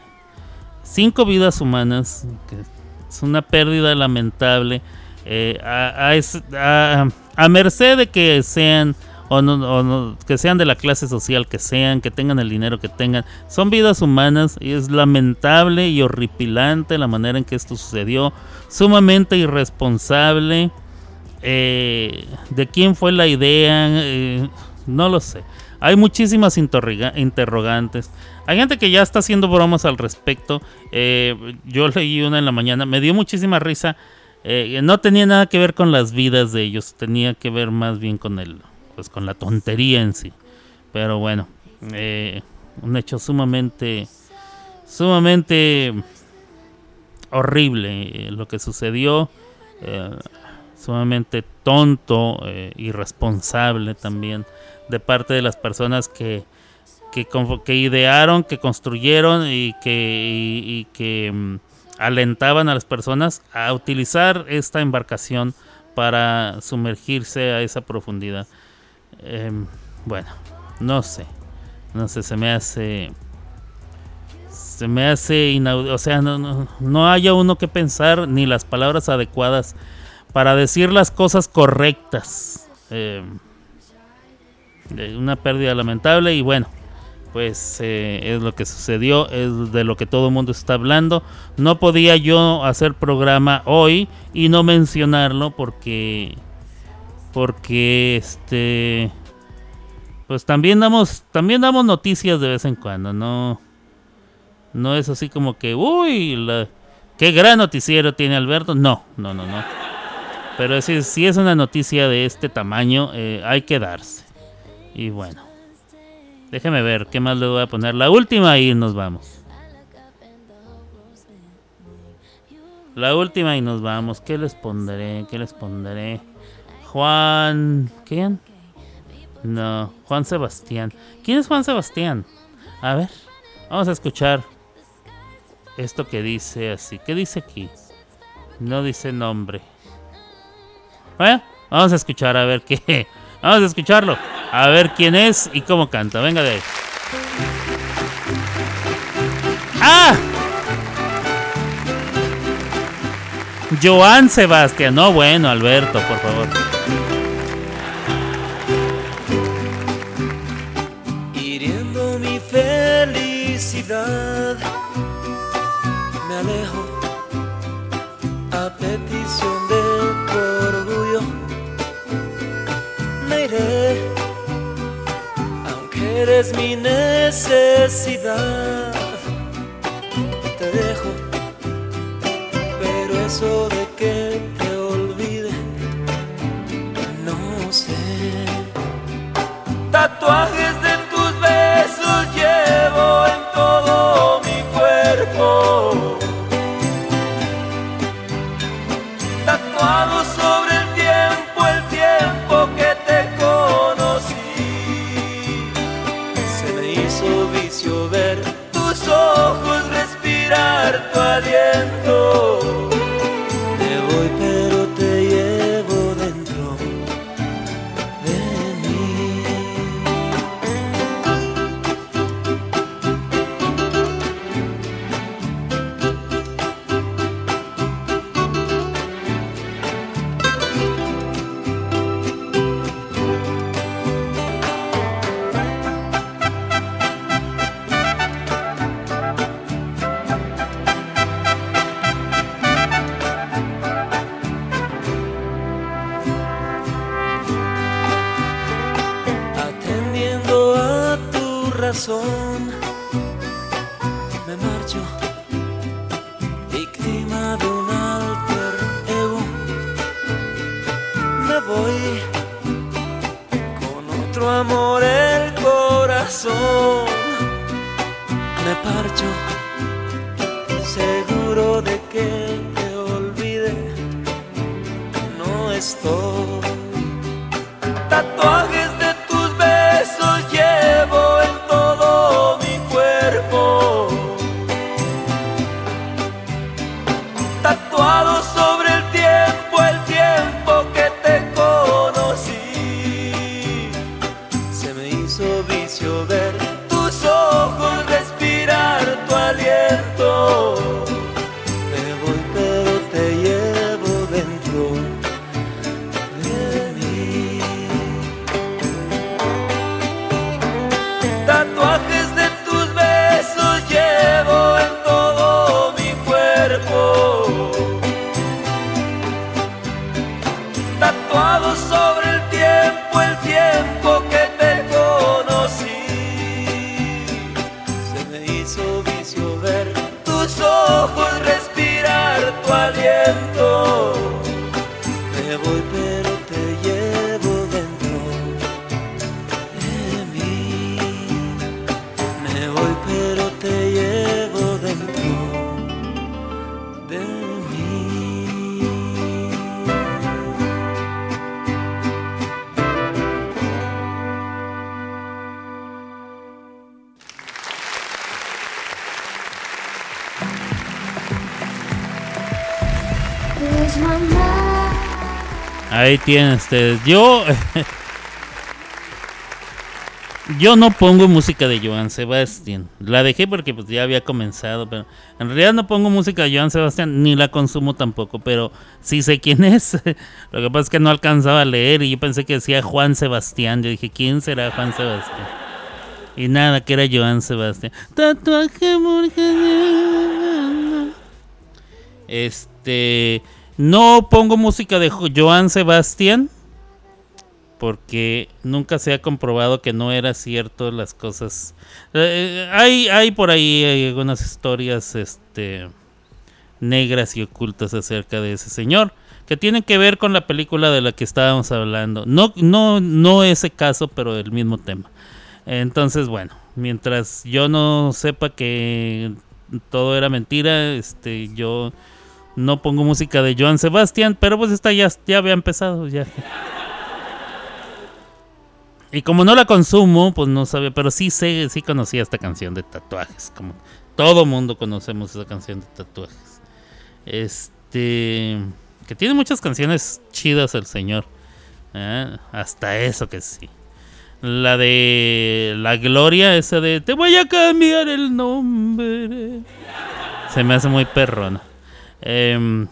Cinco vidas humanas, es una pérdida lamentable, eh, a merced de que sean o, no, que sean de la clase social que sean, que tengan el dinero que tengan. Son vidas humanas y es lamentable y horripilante la manera en que esto sucedió. Sumamente irresponsable. Eh, ¿De quién fue la idea? Eh, no lo sé. Hay muchísimas interrogantes. Hay gente que ya está haciendo bromas al respecto. Eh, yo leí una en la mañana. Me dio muchísima risa. no tenía nada que ver con las vidas de ellos. Tenía que ver más bien con el, pues, con la tontería en sí. Pero bueno, eh, un hecho sumamente, sumamente horrible eh, lo que sucedió. Eh, sumamente tonto, irresponsable también de parte de las personas que, que, idearon, que construyeron y que, que mm, alentaban a las personas a utilizar esta embarcación para sumergirse a esa profundidad. Em, bueno, no sé. No sé, se me hace. Se me hace inaudito. O sea, no, no, haya uno que pensar ni las palabras adecuadas para decir las cosas correctas. Eh, una pérdida lamentable y bueno, pues eh, es lo que sucedió, es de lo que todo el mundo está hablando. No podía yo hacer programa hoy y no mencionarlo porque porque este pues también damos también damos noticias de vez en cuando no no es así como que uy qué gran noticiero tiene Alberto no no no no. Pero si, si es una noticia de este tamaño eh, hay que darse. Y bueno déjeme ver qué más le voy a poner. La última y nos vamos. La última y nos vamos. Qué les pondré qué les pondré Juan. ¿Quién? No, Juan Sebastián. ¿Quién es Juan Sebastián? A ver, vamos a escuchar esto que dice así. ¿Qué dice aquí? No dice nombre. Bueno, vamos a escuchar a ver qué. Vamos a escucharlo. A ver quién es y cómo canta. Venga de ahí. ¡Ah! Joan Sebastián. No, bueno, Alberto, por favor. Hiriendo mi felicidad, me alejo a petición de tu orgullo. Me iré, aunque eres mi necesidad. Te dejo, eso de que te olvide, no sé. Tatuajes me marcho, víctima de un alter ego. Me voy con otro amor el corazón. Me parcho, seguro de que te olvide. No estoy Ahí tienen ustedes. Yo. Yo no pongo música de Joan Sebastián. La dejé porque pues ya había comenzado, pero en realidad no pongo música de Joan Sebastián ni la consumo tampoco, pero sí sé quién es. Lo que pasa es que no alcanzaba a leer y yo pensé que decía Juan Sebastián. Yo dije, ¿quién será Juan Sebastián? Y nada, que era Joan Sebastián. Tatuaje. Este, no pongo música de Jo- Joan Sebastián porque nunca se ha comprobado que no era cierto las cosas. Eh, hay, hay por ahí algunas historias este, negras y ocultas acerca de ese señor que tienen que ver con la película de la que estábamos hablando. No, no, no ese caso, pero el mismo tema. Entonces, bueno, mientras yo no sepa que todo era mentira, este, yo no pongo música de Joan Sebastián, pero pues esta ya, ya había empezado, ya. Y como no la consumo, pues no sabía, pero sí sé, sí conocía esta canción de tatuajes, como todo mundo conocemos esa canción de tatuajes. Este, que tiene muchas canciones chidas el señor. ¿eh? Hasta eso que sí. La de La Gloria, esa de Te voy a cambiar el nombre. Se me hace muy perrona. Em,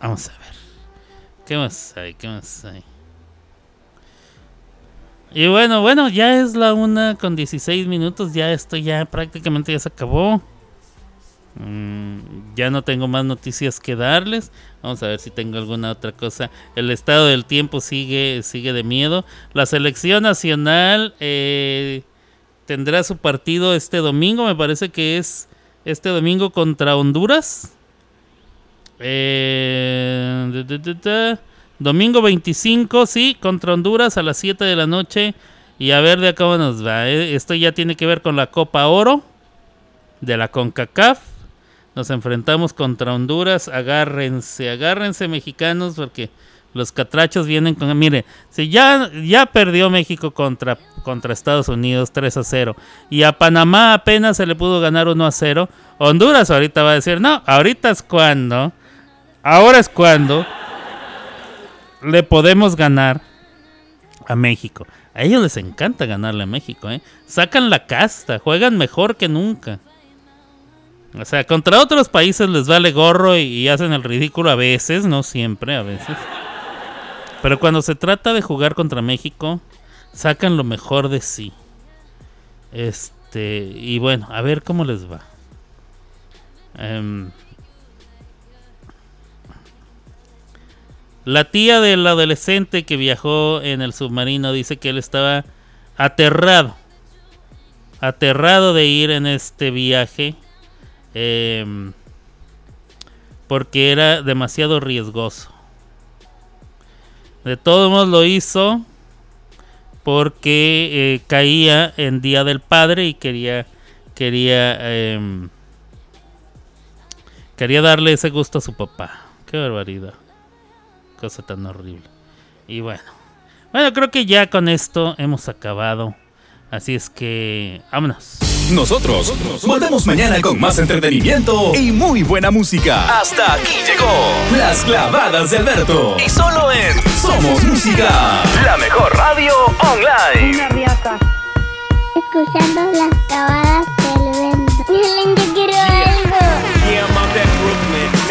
vamos a ver. ¿Qué más hay? ¿Qué más hay? Y bueno, bueno, ya es la una con 16 minutos. Ya esto ya prácticamente ya se acabó. Mm, ya no tengo más noticias que darles. Vamos a ver si tengo alguna otra cosa. El estado del tiempo sigue, sigue de miedo. La selección nacional eh, tendrá su partido este domingo. Me parece que es este domingo contra Honduras. Eh. Domingo 25, sí, contra Honduras a las 7 de la noche. Y a ver de acá cómo nos va. eh. Esto ya tiene que ver con la Copa Oro de la CONCACAF. Nos enfrentamos contra Honduras. Agárrense, agárrense mexicanos porque los catrachos vienen con... Mire, si ya, ya perdió México contra, contra Estados Unidos 3 a 0 y a Panamá apenas se le pudo ganar 1 a 0, Honduras ahorita va a decir, no, ahorita es cuando, ahora es cuando le podemos ganar a México. A ellos les encanta ganarle a México, ¿eh? Sacan la casta, juegan mejor que nunca. O sea, contra otros países les vale gorro y, hacen el ridículo a veces, no siempre, a veces. Pero cuando se trata de jugar contra México, sacan lo mejor de sí. Este, y bueno, a ver cómo les va. Em, la tía del adolescente que viajó en el submarino dice que él estaba aterrado. Aterrado de ir en este viaje. em, porque era demasiado riesgoso. De todos modos lo hizo porque eh, caía en Día del Padre y quería quería em, quería darle ese gusto a su papá. Qué barbaridad. Cosa tan horrible. Y bueno. Bueno, creo que ya con esto hemos acabado. Así es que vámonos. Nosotros volvemos mañana con más entretenimiento y muy buena música. Hasta aquí llegó Las Clavadas de Alberto. Y solo en Somos Música, la mejor radio online. Una riata. Escuchando las clavadas del viento. Miren, yo quiero algo. Yeah, Brooklyn.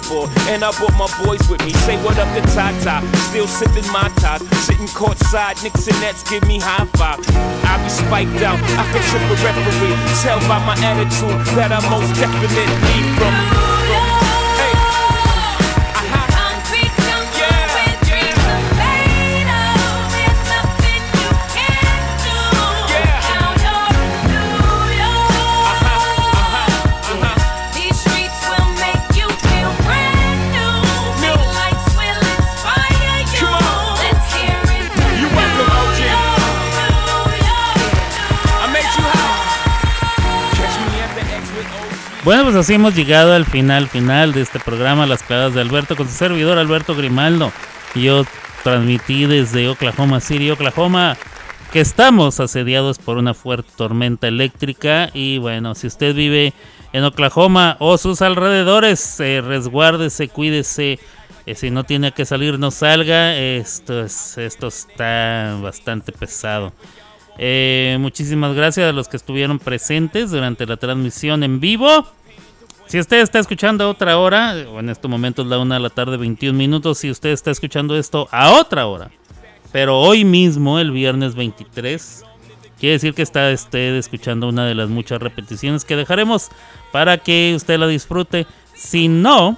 Billboard, and I brought my boys with me. Say what up to Tata, still sipping my top. Sitting courtside, Knicks and Nets give me high five. I be spiked out, I can trip a referee. Tell by my attitude that I most definitely from. Bueno, pues así hemos llegado al final, final de este programa, Las Clavadas de Alberto, con su servidor Alberto Grimaldo. Yo transmití desde Oklahoma City, Oklahoma, que estamos asediados por una fuerte tormenta eléctrica. Y bueno, si usted vive en Oklahoma o sus alrededores, eh, resguárdese, cuídese. eh, si no tiene que salir, no salga. Esto, es, esto está bastante pesado. Eh, muchísimas gracias a los que estuvieron presentes durante la transmisión en vivo. Si usted está escuchando a otra hora, o en este momento es la una de la tarde, 21 minutos. Si usted está escuchando esto a otra hora, pero hoy mismo, el viernes 23, quiere decir que está usted escuchando una de las muchas repeticiones que dejaremos para que usted la disfrute. Si no,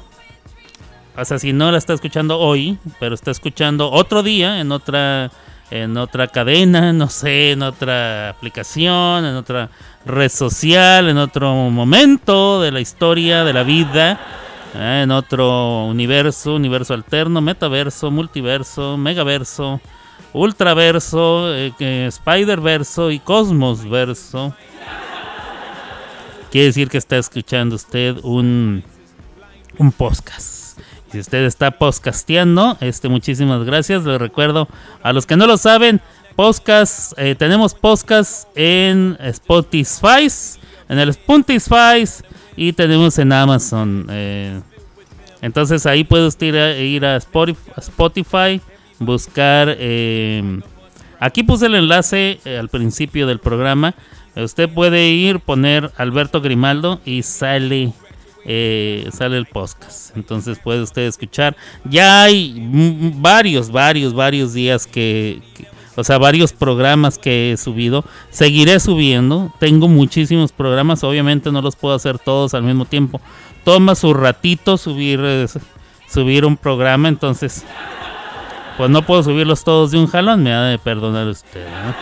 o sea, si no la está escuchando hoy, pero está escuchando otro día en otra en otra cadena, no sé, en otra aplicación, en otra red social, en otro momento de la historia, de la vida, eh, en otro universo, universo alterno, metaverso, multiverso, megaverso, ultraverso, eh, que- spiderverso y cosmosverso. Quiere decir que está escuchando usted un un podcast. Si usted está podcasteando, este, muchísimas gracias. Les recuerdo a los que no lo saben, podcast, eh, tenemos podcast en Spotify, en el Spotify y tenemos en Amazon. eh, entonces ahí puede usted ir a, Spotify, buscar... eh, aquí puse el enlace eh, al principio del programa. Usted puede ir, poner Alberto Grimaldo y sale, eh, sale el podcast. Entonces puede usted escuchar. Ya hay varios, varios, varios días que, que- o sea, varios programas que he subido. Seguiré subiendo. Tengo muchísimos programas. Obviamente no los puedo hacer todos al mismo tiempo. Toma su ratito subir, subir un programa. Entonces, pues no puedo subirlos todos de un jalón. Me ha de perdonar usted. ¿no?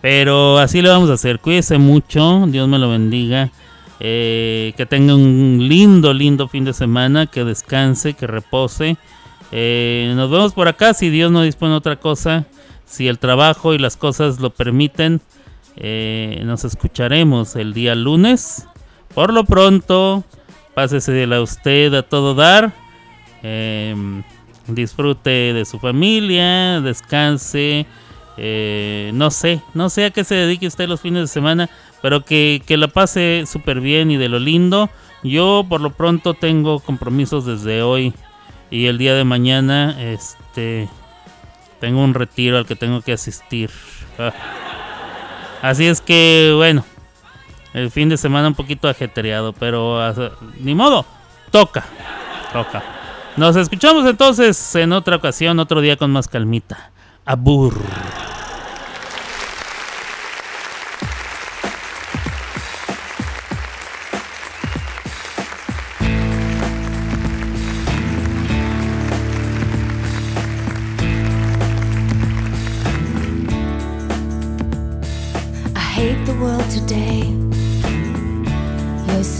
Pero así le vamos a hacer. Cuídese mucho. Dios me lo bendiga. Eh, que tenga un lindo, lindo fin de semana. Que descanse, que repose. Eh, nos vemos por acá si Dios no dispone otra cosa. Si el trabajo y las cosas lo permiten. eh, nos escucharemos el día lunes. Por lo pronto, pásese a usted a todo dar. Em, disfrute de su familia, descanse. no sé, no sé a qué se dedique usted los fines de semana, pero que, que la pase súper bien y de lo lindo. Yo por lo pronto tengo compromisos desde hoy y el día de mañana. Este, tengo un retiro al que tengo que asistir. Ah. Así es que bueno, el fin de semana un poquito ajetreado, pero ah, ni modo, toca, toca. Nos escuchamos entonces en otra ocasión, otro día con más calmita. Abur.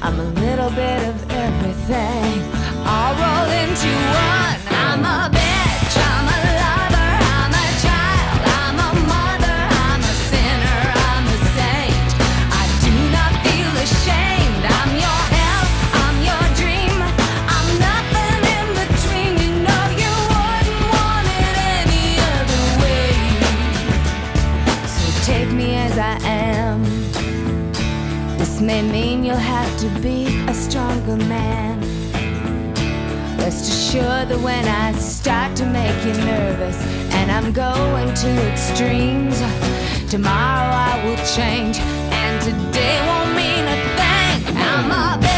I'm a little bit of everything. All roll into one. I'm a have to be a stronger man. Rest assured that when I start to make you nervous and I'm going to extremes, tomorrow I will change and today won't mean a thing. I'm a